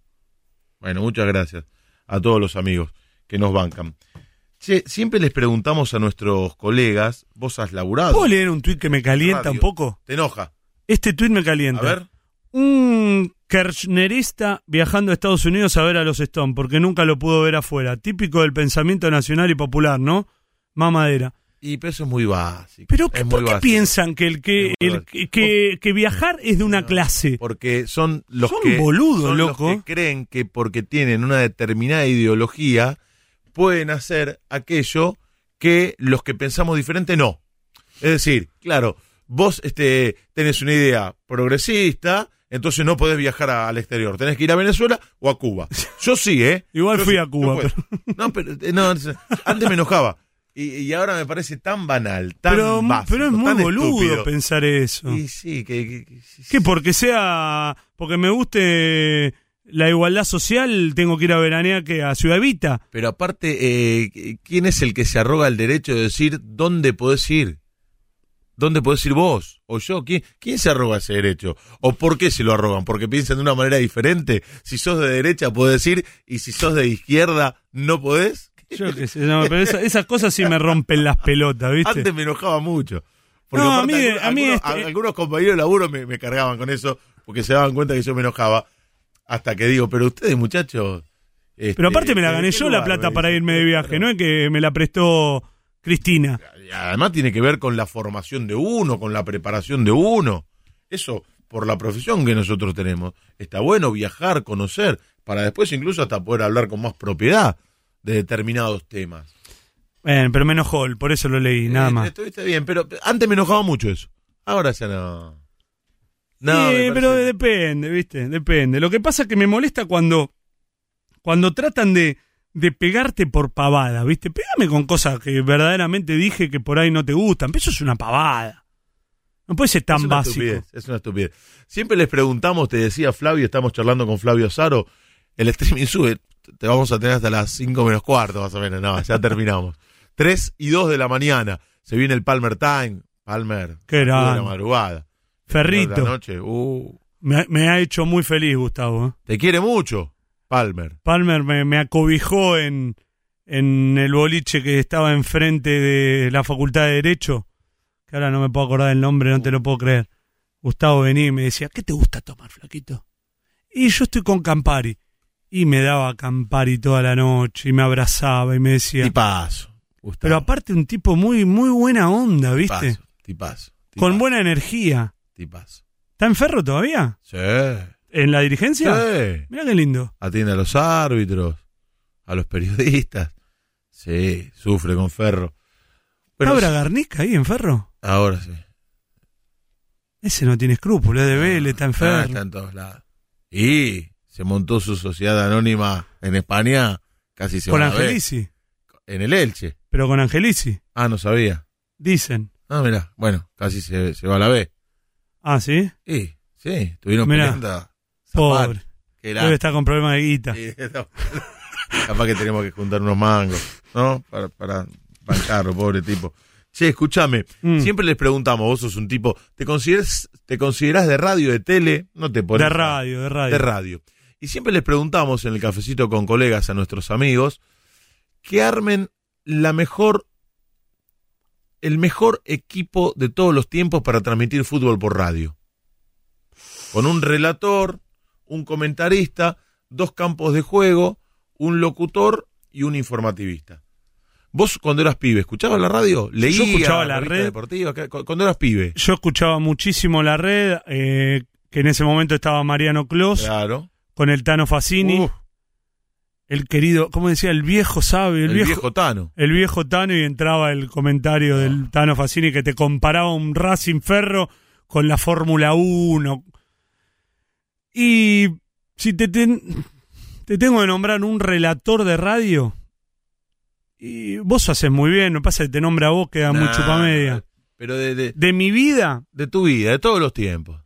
Bueno, muchas gracias a todos los amigos que nos bancan. Che, siempre les preguntamos a nuestros colegas, vos has laburado. ¿Puedo leer un tuit que me calienta Radio. un poco? ¿Te enoja? Este tuit me A calienta. ver. Un kirchnerista viajando a Estados Unidos a ver a los Stone, porque nunca lo pudo ver afuera. Típico del pensamiento nacional y popular, ¿no? Mamadera. Y pero eso es muy básico. Pero es ¿qué- muy ¿por qué básico. piensan que el que, el que, que- que viajar es de una clase? Porque son los Son que boludos, son los que creen que porque tienen una determinada ideología pueden hacer aquello que los que pensamos diferente no. Es decir, claro, vos este tenés una idea progresista, entonces no podés viajar a- al exterior, tenés que ir a Venezuela o a Cuba. Yo sí, ¿eh? Igual Yo fui sí, a Cuba, no pero no, antes me enojaba. Y, y ahora me parece tan banal, tan Pero, básico, pero es muy tan boludo estúpido. pensar eso. Y sí, que, que- que- sí, Que sí. porque sea, porque me guste la igualdad social, tengo que ir a veranear que a Ciudad Evita. Pero aparte, eh, ¿quién es el que se arroga el derecho de decir dónde podés ir? ¿Dónde podés ir vos? ¿O yo? ¿Quién, ¿Quién se arroga ese derecho? ¿O por qué se lo arrogan? ¿Porque piensan de una manera diferente? Si sos de derecha podés ir y si sos de izquierda no podés. Yo qué sé, no, pero esa- esas cosas sí me rompen las pelotas, ¿viste? Antes me enojaba mucho. Porque No, a mí- algunos, a mí algunos- este- algunos compañeros de laburo me, me cargaban con eso porque se daban cuenta que yo me enojaba. Hasta que digo, pero ustedes muchachos... este, Pero aparte me la ¿en gané yo la plata para irme de viaje, no es que me la prestó Cristina. Y además tiene que ver con la formación de uno, con la preparación de uno. Eso, por la profesión que nosotros tenemos. Está bueno viajar, conocer, para después incluso hasta poder hablar con más propiedad de determinados temas. Bueno, pero me enojó, por eso lo leí, nada Eh, más. Estuviste bien, pero antes me enojaba mucho eso. Ahora ya no. No, Sí, pero depende, ¿viste? Depende. Lo que pasa es que me molesta cuando, cuando tratan de, de pegarte por pavada, ¿viste? Pégame con cosas que verdaderamente dije que por ahí no te gustan, pero eso es una pavada. No puede ser tan es una básico. estupidez, es una estupidez. Siempre les preguntamos, te decía Flavio, estamos charlando con Flavio Saro, el streaming sube, te vamos a tener hasta las 5 menos cuarto más o menos, no, ya terminamos. 3 y 2 de la mañana, se viene el Palmer Time, Palmer, Qué de la madrugada. Ferrito. De la noche, uh, Me, ha- me ha hecho muy feliz, Gustavo. ¿eh? te quiere mucho, Palmer. Palmer me, me acobijó en, en el boliche que estaba enfrente de la Facultad de Derecho, que ahora no me puedo acordar el nombre, no te lo puedo creer. Gustavo venía y me decía, ¿qué te gusta tomar, flaquito? Y yo estoy con Campari. Y me daba Campari toda la noche y me abrazaba y me decía... Tipazo. Gustavo, Pero aparte un tipo muy, muy buena onda, ¿viste? tipazo, tipazo, Con buena energía. Tipazo. ¿Está en ferro todavía? Sí. ¿En la dirigencia? Sí. Mira qué lindo. atiende a los árbitros, a los periodistas. Sí, sufre con Ferro. Pero ¿Está Bragarnica ahí en ferro? ahora sí. Ese no tiene escrúpulos, es de Vélez, está en Ah, ferro. está en todos lados. Y se montó su sociedad anónima en España, casi se con va a ver. Angelici. En el Elche. Pero con Angelici, Ah, no sabía. dicen. Ah, mira, bueno, casi se, se va a la B. Ah, ¿sí? Y, sí, estuvieron Mirá, peleando. Pobre. Que era- Debe estar con problemas de guita. Sí, no. Capaz que tenemos que juntar unos mangos, ¿no? Para, para bancarlo, pobre tipo. Che, escúchame, Mm. siempre les preguntamos, vos sos un tipo, ¿te consideras, te considerás de radio, de tele? No te pones. De radio, de radio. De radio. Y siempre les preguntamos en el cafecito con colegas a nuestros amigos que armen la mejor, el mejor equipo de todos los tiempos para transmitir fútbol por radio. Con un relator, un comentarista, dos campos de juego, un locutor y un informativista. Vos cuando eras pibe, ¿escuchabas la radio? ¿Leías escuchaba la revista red. deportiva? ¿Qué- cu- Cuando eras pibe. Yo escuchaba muchísimo la red, eh, que en ese momento estaba Mariano Clos Claro. con el Tano Facini, el querido, ¿cómo decía? El viejo sabe, el, el viejo, viejo Tano. el viejo Tano y entraba el comentario del Tano Facini que te comparaba un Racing Ferro con la Fórmula 1. Y si te, ten- te tengo que nombrar un relator de radio, y vos haces muy bien, me pasa que te nombra a vos, queda muy Nah, chupamedia. Pero de, de, De mi vida, de tu vida, de todos los tiempos.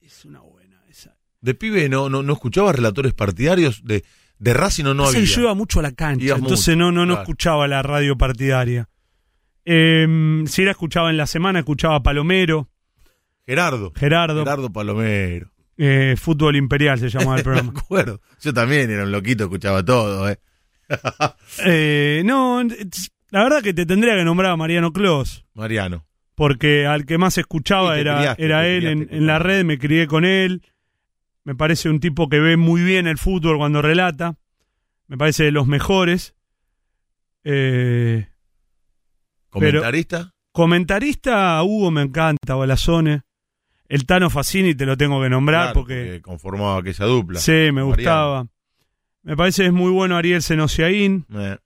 es una buena esa. De pibe no, no, no escuchabas relatores partidarios de, de Racing o no había. yo iba mucho a la cancha, Ibas entonces mucho, no, no, no claro. escuchaba la radio partidaria. Eh, si era escuchaba en la semana, escuchaba a Palomero, Gerardo. Gerardo, Gerardo Palomero. eh, Fútbol Imperial se llamaba el Me programa. acuerdo. Yo también era un loquito, escuchaba todo, ¿eh? Eh, no, la verdad que te tendría que nombrar a Mariano Clos, Mariano. porque al que más escuchaba era, criaste, era él en, la red, me crié con él. Me parece un tipo que ve muy bien el fútbol cuando relata. Me parece de los mejores. Eh, Comentarista. Comentarista, Hugo me encanta, Balazone. El Tano Facini te lo tengo que nombrar Claro, porque, conformaba aquella dupla. sí, me Mariano. gustaba. Me parece que es muy bueno Ariel Senosiaín. Eh,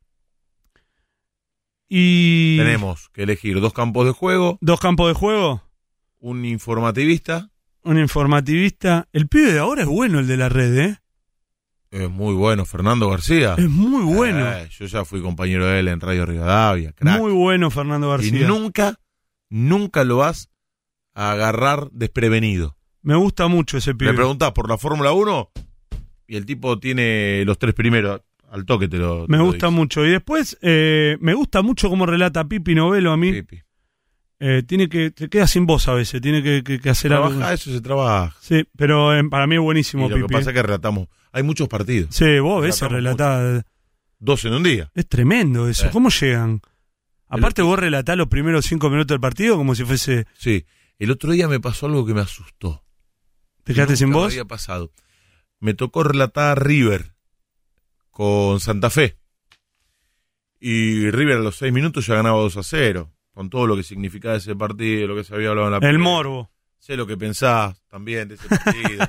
Y tenemos que elegir dos campos de juego, dos campos de juego, un informativista. un informativista. El pibe de ahora es bueno el de la red, ¿eh? Es muy bueno, Fernando García. Es muy bueno. Eh, yo ya fui compañero de él en Radio Rivadavia, crack. muy bueno Fernando y García. nunca, nunca lo vas a agarrar desprevenido. Me gusta mucho ese Le pibe. preguntás por la Fórmula 1 y el tipo tiene los tres primeros. Al toque te lo. te Me lo gusta dice. mucho. Y después, eh, me gusta mucho cómo relata Pipi Novelo a mí. Pipi. Eh, tiene que, te queda sin voz a veces, tiene que, que- que hacer algo. Trabaja, eso se trabaja. Sí, pero eh, para mí es buenísimo Y lo que Pipi. pasa eh. es que relatamos. Hay muchos partidos. Sí, vos ves relatar. Dos en un día. Es tremendo eso. Eh. ¿Cómo llegan? Aparte vos relatás los primeros cinco minutos del partido como si fuese... Sí. El otro día me pasó algo que me asustó. ¿Te quedaste sin voz? había pasado. Me tocó relatar River con Santa Fe. Y River a los seis minutos ya ganaba 2 a 0. Con todo lo que significaba ese partido, lo que se había hablado en la El morbo. Sé lo que pensás también de ese partido.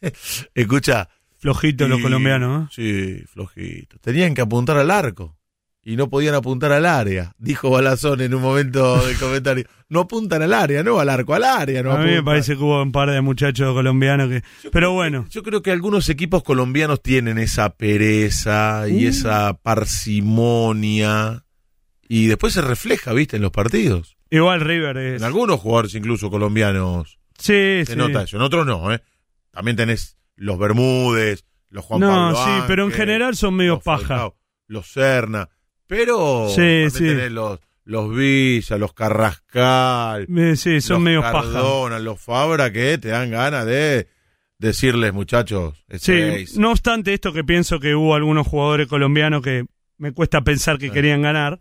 Escucha. Flojito los y- colombianos, ¿eh? Sí, flojito. Tenían que apuntar al arco. Y no podían apuntar al área. Dijo Balazón en un momento de comentario. No apuntan al área, no al arco, al área. No a mí me parece que hubo un par de muchachos colombianos que... Pero bueno, Yo creo que algunos equipos colombianos tienen esa pereza y Uh. esa parsimonia. Y después se refleja, ¿viste? En los partidos. igual River es... En algunos jugadores, incluso colombianos, Sí, se sí. nota eso. En otros no, ¿eh? También tenés los Bermúdez, los Juan No, Pablo sí, pero en general son medio paja. Falcao, los Serna. Pero Sí, sí. tenés los, los Villa, los Carrascal, Sí, son los medio paja. Cardona, los Fabra, que te dan ganas de decirles, muchachos, Sí, seis. no obstante esto que pienso que hubo algunos jugadores colombianos que me cuesta pensar que Sí. querían ganar,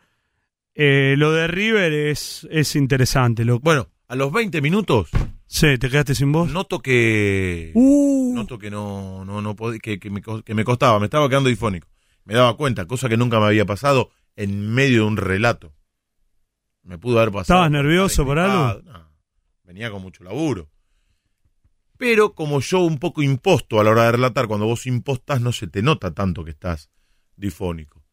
eh, lo de River es, es interesante. Lo, Bueno, a los 20 minutos sí, ¿te quedaste sin voz? noto que Uh, noto que no no no que, que me, que me costaba, me estaba quedando difónico. Me daba cuenta, cosa que nunca me había pasado en medio de un relato. Me pudo haber pasado. ¿Estabas nervioso por algo? No, venía con mucho laburo. Pero como yo un poco imposto a la hora de relatar, cuando vos impostas no se te nota tanto que estás difónico.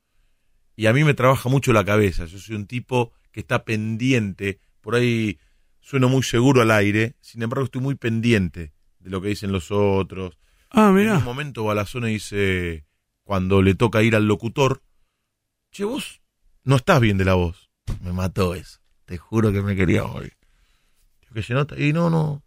Y a mí me trabaja mucho la cabeza. Yo soy un tipo que está pendiente. Por ahí sueno muy seguro al aire. Sin embargo, estoy muy pendiente de lo que dicen los otros. ah, En mira. un momento Balazone dice, cuando le toca ir al locutor, che, vos no estás bien de la voz. Me mató eso. Te juro que me quería morir. Que se nota. Y no, no.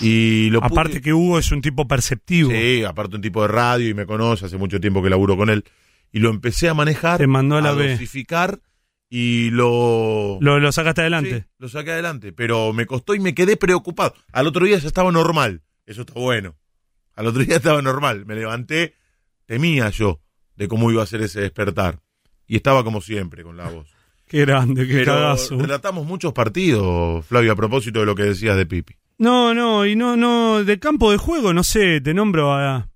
Y lo pude- Aparte que Hugo es un tipo perceptivo. Sí, aparte un tipo de radio y me conoce, hace mucho tiempo que laburo con él. Y lo empecé a manejar, Te mandó a la B. dosificar y lo... Lo, lo sacaste adelante. Sí, lo saqué adelante, pero me costó y me quedé preocupado. Al otro día ya estaba normal, eso está bueno. Al otro día estaba normal, me levanté, temía yo de cómo iba a ser ese despertar. Y estaba como siempre con la voz. Qué grande, qué Pero cagazo. relatamos muchos partidos, Flavio, a propósito de lo que decías de Pipi. No, no, y no, no, de campo de juego, no sé, te nombro a... No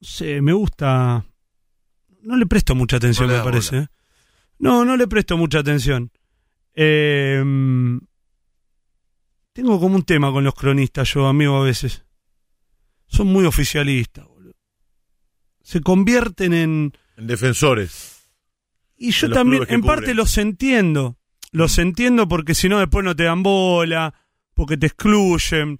sé, me gusta... No le presto mucha atención, me parece. ¿eh? No, no le presto mucha atención. Eh, tengo como un tema con los cronistas, yo, amigo, a veces. Son muy oficialistas, boludo. Se convierten en... En defensores. Y yo también, en parte cubren. los entiendo. Los entiendo porque si no después no te dan bola, porque te excluyen.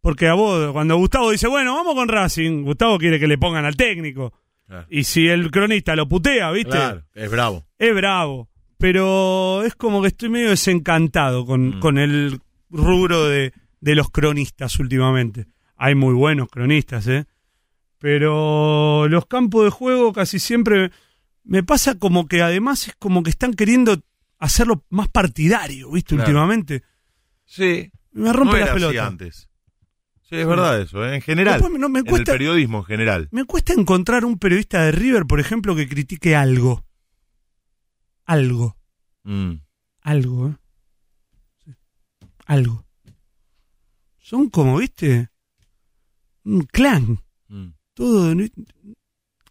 Porque a vos, cuando Gustavo dice, bueno, vamos con Racing, Gustavo quiere que le pongan al técnico. Claro. Y si el cronista lo putea, ¿viste? Claro, es bravo. Es bravo. Pero es como que estoy medio desencantado con, Mm. con el rubro de, de los cronistas últimamente. Hay muy buenos cronistas, ¿eh? Pero los campos de juego casi siempre me pasa como que además es como que están queriendo hacerlo más partidario, ¿viste? Claro. Últimamente. Sí. Me rompe no la pelota. antes. Sí, es verdad eso, ¿eh? en general. Después no, me En el cuesta, periodismo en general. me cuesta encontrar un periodista de River, por ejemplo, que critique algo. Algo. Mm. Algo, ¿eh? Sí. Algo. Son como, viste, un clan. Mm. Todo.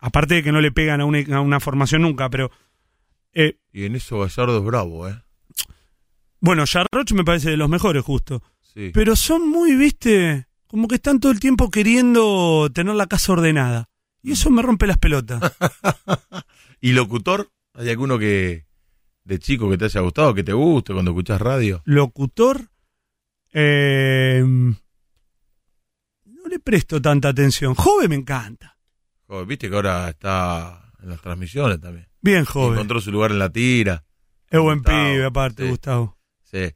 Aparte de que no le pegan a una, a una formación nunca, pero. eh, Y en eso Gallardo es bravo, ¿eh? bueno, Jarroch me parece de los mejores, justo. Sí. Pero son muy, viste, como que están todo el tiempo queriendo tener la casa ordenada. Y eso me rompe las pelotas. ¿Y locutor? ¿Hay alguno que de chico que te haya gustado, que te guste cuando escuchas radio? Locutor. eh, no le presto tanta atención. Joven me encanta. Viste que ahora está en las transmisiones también. Bien joven. Encontró su lugar en la tira. Es buen Gustavo, pibe, aparte, sí. Gustavo. Sí.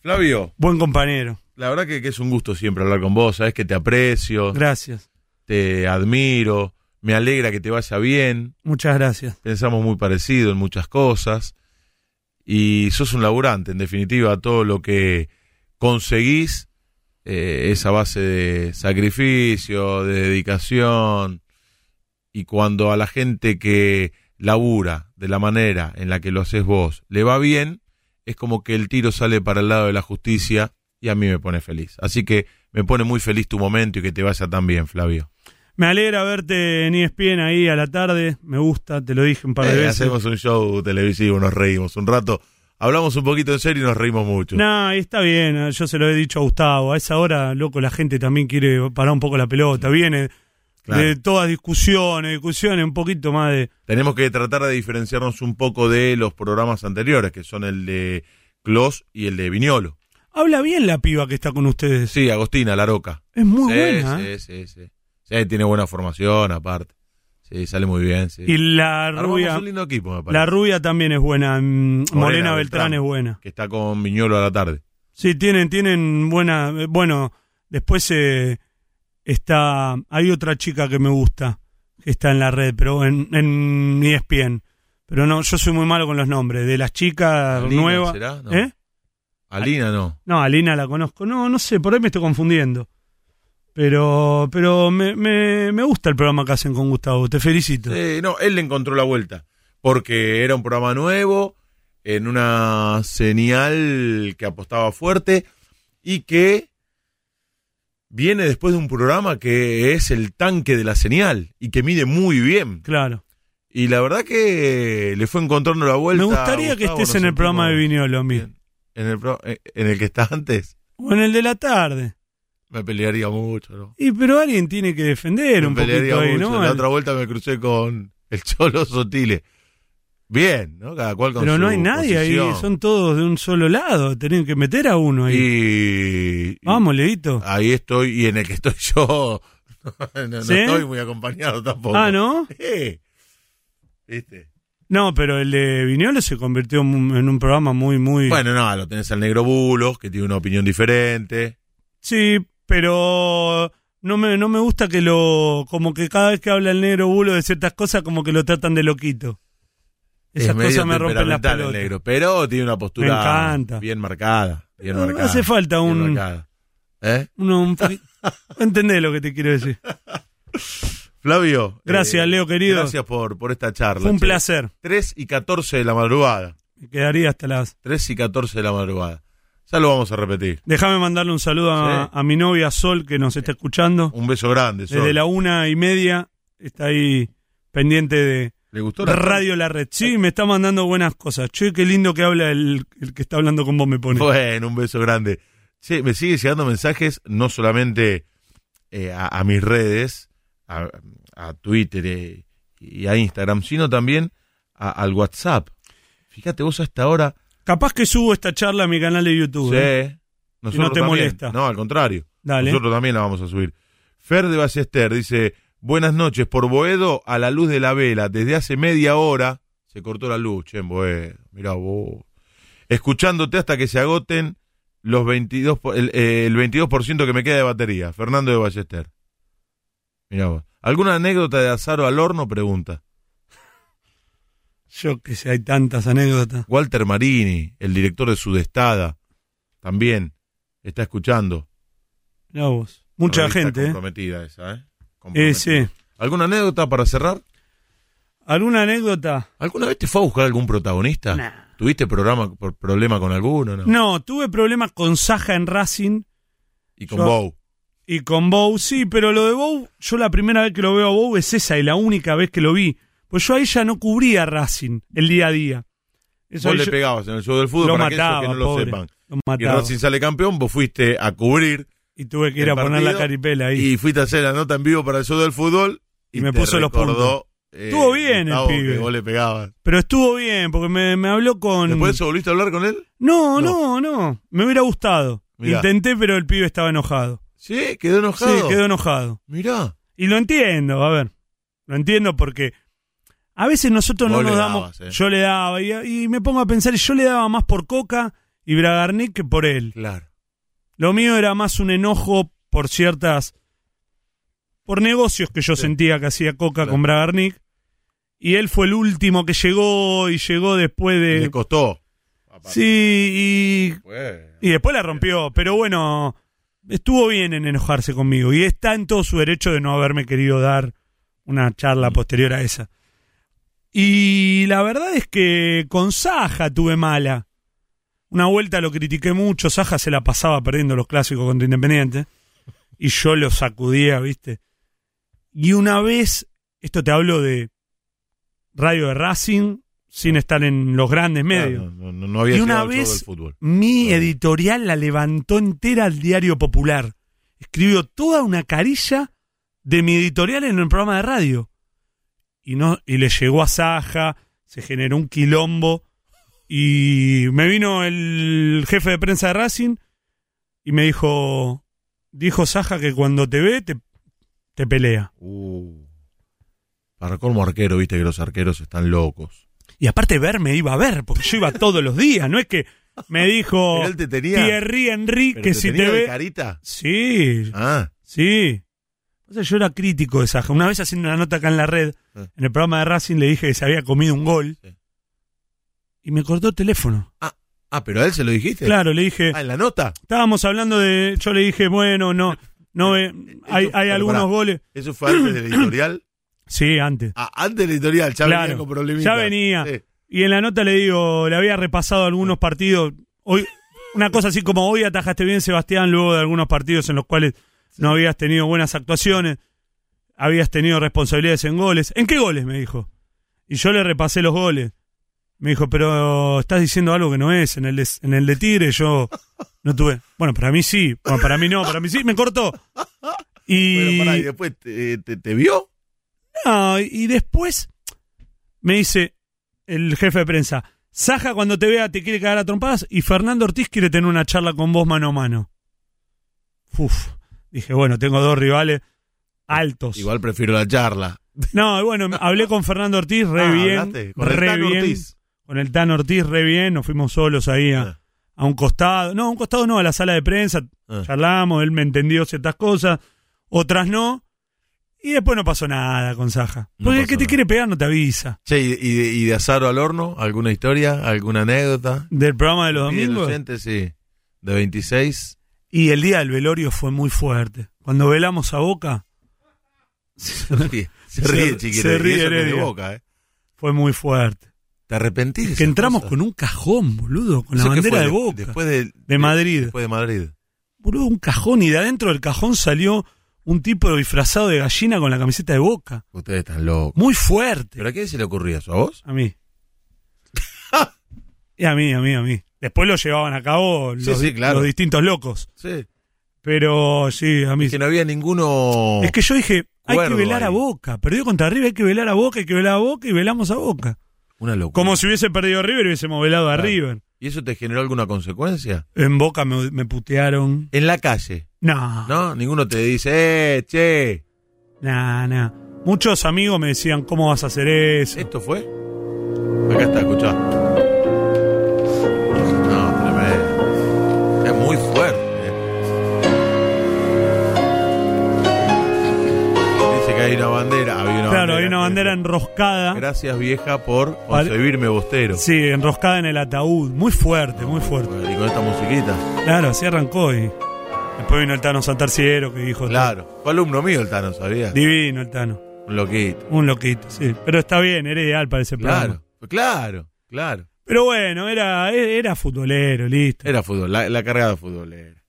Flavio, Buen compañero. la verdad que, que es un gusto siempre hablar con vos. Sabes que te aprecio, Gracias. te admiro, me alegra que te vaya bien. Muchas gracias. Pensamos muy parecido en muchas cosas. Y sos un laburante, en definitiva, todo lo que conseguís, eh, esa base de sacrificio, de dedicación. Y cuando a la gente que labura de la manera en la que lo haces vos le va bien, es como que el tiro sale para el lado de la justicia y a mí me pone feliz. Así que me pone muy feliz tu momento y que te vaya tan bien, Flavio. Me alegra verte en ESPN ahí a la tarde. Me gusta, te lo dije un par de Eh, veces. hacemos un show televisivo, nos reímos un rato, hablamos un poquito en serio y nos reímos mucho. No, y está bien, yo se lo he dicho a Gustavo. A esa hora, loco, la gente también quiere parar un poco la pelota. Viene Claro. de todas discusiones, discusiones, un poquito más de. Tenemos que tratar de diferenciarnos un poco de los programas anteriores, que son el de Clos y el de Viñolo. Habla bien la piba que está con ustedes. Sí, Agostina, La Roca. Es muy sí, buena. sí, ¿eh? sí, sí. Sí, tiene buena formación aparte. Sí, sale muy bien, sí. Y la rubia. un lindo equipo, me parece. La rubia también es buena. mm, Morena, Beltrán. Beltrán. es buena. Que está con Viñolo a la tarde. Sí, tienen, tienen buena. eh, Bueno, después eh, está. Hay otra chica que me gusta, que está en la red, pero en, en ESPN. Pero no, yo soy muy malo con los nombres. De las chicas Alina, nuevas. ¿será? No. ¿Eh? Alina no. No, Alina la conozco. No, no sé, por ahí me estoy confundiendo. Pero, pero me, me, me gusta el programa que hacen con Gustavo. Te felicito. No, él le encontró la vuelta. Porque era un programa nuevo, en una señal que apostaba fuerte y que viene después de un programa que es el tanque de la señal y que mide muy bien. Claro. Y la verdad que le fue encontrando la vuelta. Me gustaría que estés en el programa de Viñolo, a mí. bien. En el, pro- eh, en el que está antes, O en el de la tarde. me pelearía mucho, ¿no? Y pero alguien tiene que defender Me un pelearía poquito ahí, mucho. ¿no? La otra vuelta me crucé con el Cholo Sotile. Bien, ¿no? Cada cual con Pero no hay nadie ahí, son todos de un solo lado. Tienen que meter a uno ahí. Y, Vamos, Leito. Ahí estoy, y en el que estoy yo, no, no ¿Sí? estoy muy acompañado tampoco. Ah, ¿no? ¿Viste? No, pero el de Viñolo se convirtió en un programa muy, muy. Bueno, no, lo tenés al negro Bulos, que tiene una opinión diferente. Sí, pero no me, no me gusta que lo. Como que cada vez que habla el negro bulo de ciertas cosas, como que lo tratan de loquito. Esas es medio cosas me rompen las pelotas. negro, pero tiene una postura bien marcada. Bien No, marcada. hace falta un-. ¿Eh? Uno, un poqui- ¿Entendés lo que te quiero decir? Flavio. Gracias, Leo, querido. Gracias por, por esta charla. Fue un che. placer. 3 y 14 de la madrugada. Me quedaría hasta las. 3 y 14 de la madrugada. Ya lo vamos a repetir. Déjame mandarle un saludo a, Sí. a mi novia Sol, que nos está escuchando. Un beso grande. Sol. Desde la una y media está ahí pendiente de ¿Le gustó la Radio La Red. Sí, me está mandando buenas cosas. Che, qué lindo que habla el, el que está hablando con vos, me pone. Bueno, un beso grande. Sí, me sigue llegando mensajes, no solamente eh, a, a mis redes, a, a Twitter eh, y a Instagram, sino también a- al WhatsApp. Fíjate vos hasta ahora. Capaz que subo esta charla a mi canal de YouTube. Sí. ¿eh? Nosotros no te también. molesta. No, al contrario. Dale. Nosotros también la vamos a subir. Fer de Ballester dice, buenas noches, por Boedo a la luz de la vela, desde hace media hora se cortó la luz, che, en Boedo, mirá vos. Escuchándote hasta que se agoten los 22, po- el, eh, el 22% que me queda de batería. Fernando de Ballester. Mirá vos. ¿Alguna anécdota de Azaro al horno? Pregunta. Yo que sé, hay tantas anécdotas. Walter Marini, el director de Sudestada, también está escuchando. Mirá vos. Mucha gente, ¿eh? Comprometida esa, ¿eh? Eh, sí. ¿Alguna anécdota para cerrar? ¿Alguna anécdota? ¿Alguna vez te fue a buscar algún protagonista? Nah. ¿Tuviste programa, problema con alguno? No. No, tuve problemas con Saja en Racing Y con Yo- Bow. y con Bow, sí, pero lo de Bow, yo la primera vez que lo veo a Bow es esa y la única vez que lo vi. Pues yo ahí ya no cubría Racing el día a día. Eso Vos le yo- pegabas en el show del fútbol lo para mataba, que no lo pobre. sepan. Lo Y. Racing sale campeón, vos fuiste a cubrir Y tuve que ir a poner la caripela ahí. y fuiste a hacer la nota en vivo para el show del fútbol y, Y me puso los recordó, eh, Estuvo bien el pibe. que vos le pegabas. Pero estuvo bien, porque me, me habló con... ¿Después de eso volviste a hablar con él? No, No. no, no. Me hubiera gustado. Mirá. Intenté, pero el pibe estaba enojado. Sí, quedó enojado. Sí, quedó enojado. Mirá. Y lo entiendo, a ver. Lo entiendo porque a veces nosotros Vos no nos damos. eh. Yo le daba y, y me pongo a pensar, yo le daba más por Coca y Bragarnik que por él. Claro. Lo mío era más un enojo por ciertas. por negocios que yo Sí. sentía que hacía Coca Claro. con Bragarnik. Y él fue el último que llegó y llegó después Y de. Le costó. Sí, y y después la rompió, pero bueno, estuvo bien en enojarse conmigo y está en todo su derecho de no haberme querido dar una charla posterior a esa. Y la verdad es que con Saja tuve mala. Una vuelta lo critiqué mucho, Saja se la pasaba perdiendo los clásicos contra Independiente y yo lo sacudía, ¿viste? Y una vez, esto te hablo de radio de Racing, sin estar en los grandes medios. No, no- no había Y una vez- fútbol. Mi editorial la levantó entera al Diario Popular. Escribió toda una carilla de mi editorial en el programa de radio. Y no y le llegó a Saja, se generó un quilombo y me vino el jefe de prensa de Racing y me dijo dijo Saja que cuando te ve te, te pelea. Uh. Para colmo arquero, viste que los arqueros están locos. Y aparte verme iba a ver, porque yo iba todos los días, no es que me dijo Pero él te tenía. Thierry Henry pero que te si tenía te de ve carita? Sí, Ah, sí. O sea, yo era crítico de Saja. Una vez haciendo una nota acá en la red, Ah. en el programa de Racing le dije que se había comido un gol. Sí. Y me cortó el teléfono. ah, ah, pero a él se lo dijiste. Claro, le dije, Ah, en la nota. estábamos hablando de, yo le dije, bueno, no, no, eh, hay, hay algunos goles. Eso fue antes del editorial. Sí, antes. Ah, antes del editorial, ya Claro, venía con problemitas. ya venía. Sí. Y en la nota le digo, le había repasado algunos partidos. Hoy, una cosa así como hoy atajaste bien, Sebastián, luego de algunos partidos en los cuales no habías tenido buenas actuaciones, habías tenido responsabilidades en goles. ¿En qué goles? me dijo. Y yo le repasé los goles. Me dijo, pero estás diciendo algo que no es. En el de, en el de Tigre yo no tuve. Bueno, para mí sí. Bueno, para mí no, para mí sí. Me cortó. Y, Bueno, pará, y después te, te- te vio. no, y después me dice el jefe de prensa, Saja cuando te vea te quiere cagar a trompadas y Fernando Ortiz quiere tener una charla con vos mano a mano. Uf, dije, bueno, tengo dos rivales altos. Igual prefiero la charla. No, bueno, hablé con Fernando Ortiz re Ah, bien, con re bien, Ortiz. Con el Tan Ortiz re bien, nos fuimos solos ahí a, Ah. a un costado, no, a un costado no, a la sala de prensa, Ah. charlamos, él me entendió ciertas cosas, otras no, y después no pasó nada con Saja. No Porque el que te nada. quiere pegar no te avisa. Che, ¿y, y de, y de Azaro al horno? ¿Alguna historia? ¿Alguna anécdota? Del programa de los domingos. oyente, sí. De 26. Y el día del velorio fue muy fuerte. Cuando velamos a Boca, Se ríe, se ríe, Se- se ríe de boca, ¿eh? fue muy fuerte. ¿Te arrepentís? Que entramos con un cajón, boludo, con la ¿Eso qué bandera de Boca. Después de, De Madrid. Después de Madrid. Boludo, un cajón y de adentro del cajón salió un tipo disfrazado de gallina con la camiseta de Boca. Ustedes están locos. Muy fuerte. ¿Pero a quién se le ocurría eso? ¿A vos? A mí. y a mí, a mí, a mí. Después lo llevaban a cabo los, sí, claro. los distintos locos. Sí. Pero sí, a mí. Que no había ninguno. Es que yo dije, hay que velar a. Boca. Perdió contra River, hay que velar a Boca, hay que velar a Boca y velamos a Boca. Una locura. Como si hubiese perdido River y hubiésemos velado a Claro. River. ¿Y eso te generó alguna consecuencia? En Boca me, me putearon. En la calle, No, ¿no? Ninguno te dice, eh, che, nah, nah. Muchos amigos me decían, ¿cómo vas a hacer eso? ¿esto fue? Acá está, escuchá. No, tremendo. Es muy fuerte. eh. Dice que hay una bandera. Claro, hay una bandera enroscada. Gracias vieja por concebirme bostero. Sí, enroscada en el ataúd. Muy fuerte, muy fuerte. Y con esta musiquita. Claro, así arrancó y después vino el Tano Santarciero que dijo... Claro. Fue alumno mío el Tano, ¿sabía? Divino el Tano. Un loquito. Un loquito, sí. Pero está bien, era ideal para ese programa. Claro, claro, claro. Pero bueno, era, era futbolero, listo. Era fútbol, la, la cargada futbolera.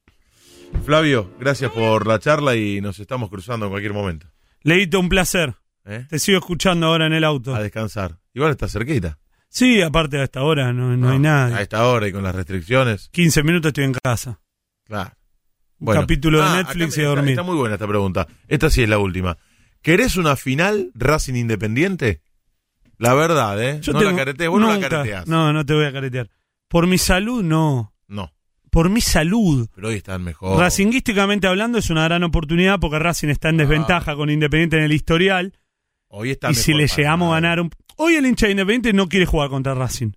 Flavio, gracias por la charla y nos estamos cruzando en cualquier momento. Leito, un placer. ¿Eh? Te sigo escuchando ahora en el auto. A descansar. Igual está cerquita. Sí, aparte a esta hora no, no hay A nadie. esta hora y con las restricciones. 15 minutos estoy en casa. Claro. Un capítulo de Ah, Netflix y a dormir. Está muy buena esta pregunta. Esta sí es la última. ¿Querés una final Racing Independiente? La verdad, ¿eh? Yo no tengo- la. Vos no la careteás. No, no te voy a caretear. Por mi salud, no. No, Por mi salud. pero hoy están mejor. Racinguísticamente hablando es una gran oportunidad porque Racing está en desventaja con Independiente en el historial. Hoy está Y si le llegamos a ganar un... Hoy el hincha de Independiente no quiere jugar contra Racing.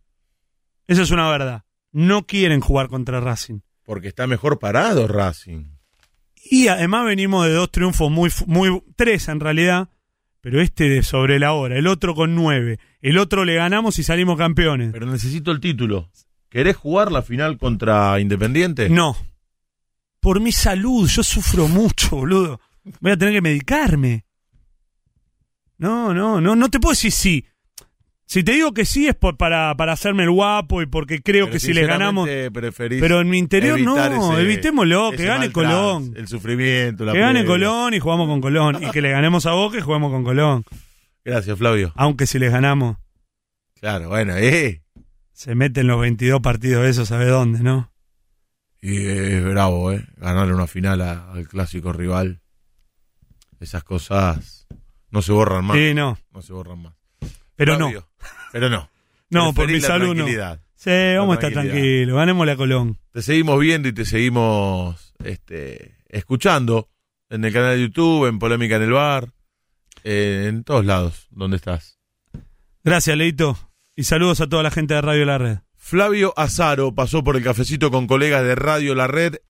Eso es una verdad. No quieren jugar contra Racing. Porque está mejor parado Racing. Y además venimos de dos triunfos muy, muy, tres en realidad, pero este de sobre la hora, el otro con nueve, el otro le ganamos y salimos campeones. Pero necesito el título. ¿Querés jugar la final contra Independiente? No. Por mi salud, yo sufro mucho, boludo. Voy a tener que medicarme. No, no, no, no te puedo decir sí. Si te digo que sí es por, para, para hacerme el guapo y porque creo Pero que si les ganamos... Pero en mi interior no, ese- evitémoslo, que gane Colón. El sufrimiento, la Que gane. Colón y jugamos con Colón. Y que le ganemos a Boca y jugamos con Colón. Gracias, Flavio. Aunque si les ganamos, Claro, bueno, eh. se meten los 22 partidos de eso, ¿sabe dónde, no? Y es bravo, ¿eh? Ganarle una final a- al clásico rival. Esas cosas no se borran más. Sí, no. No se borran más. Pero no. Pero no. No, por mi la salud no. Sí, vamos a estar tranquilos. Ganémosle a Colón. Te seguimos viendo y te seguimos este, escuchando en el canal de YouTube, en Polémica en el Bar, eh, en todos lados donde estás. Gracias, Leito. Y saludos a toda la gente de Radio La Red. Flavio Azaro pasó por el cafecito con colegas de Radio La Red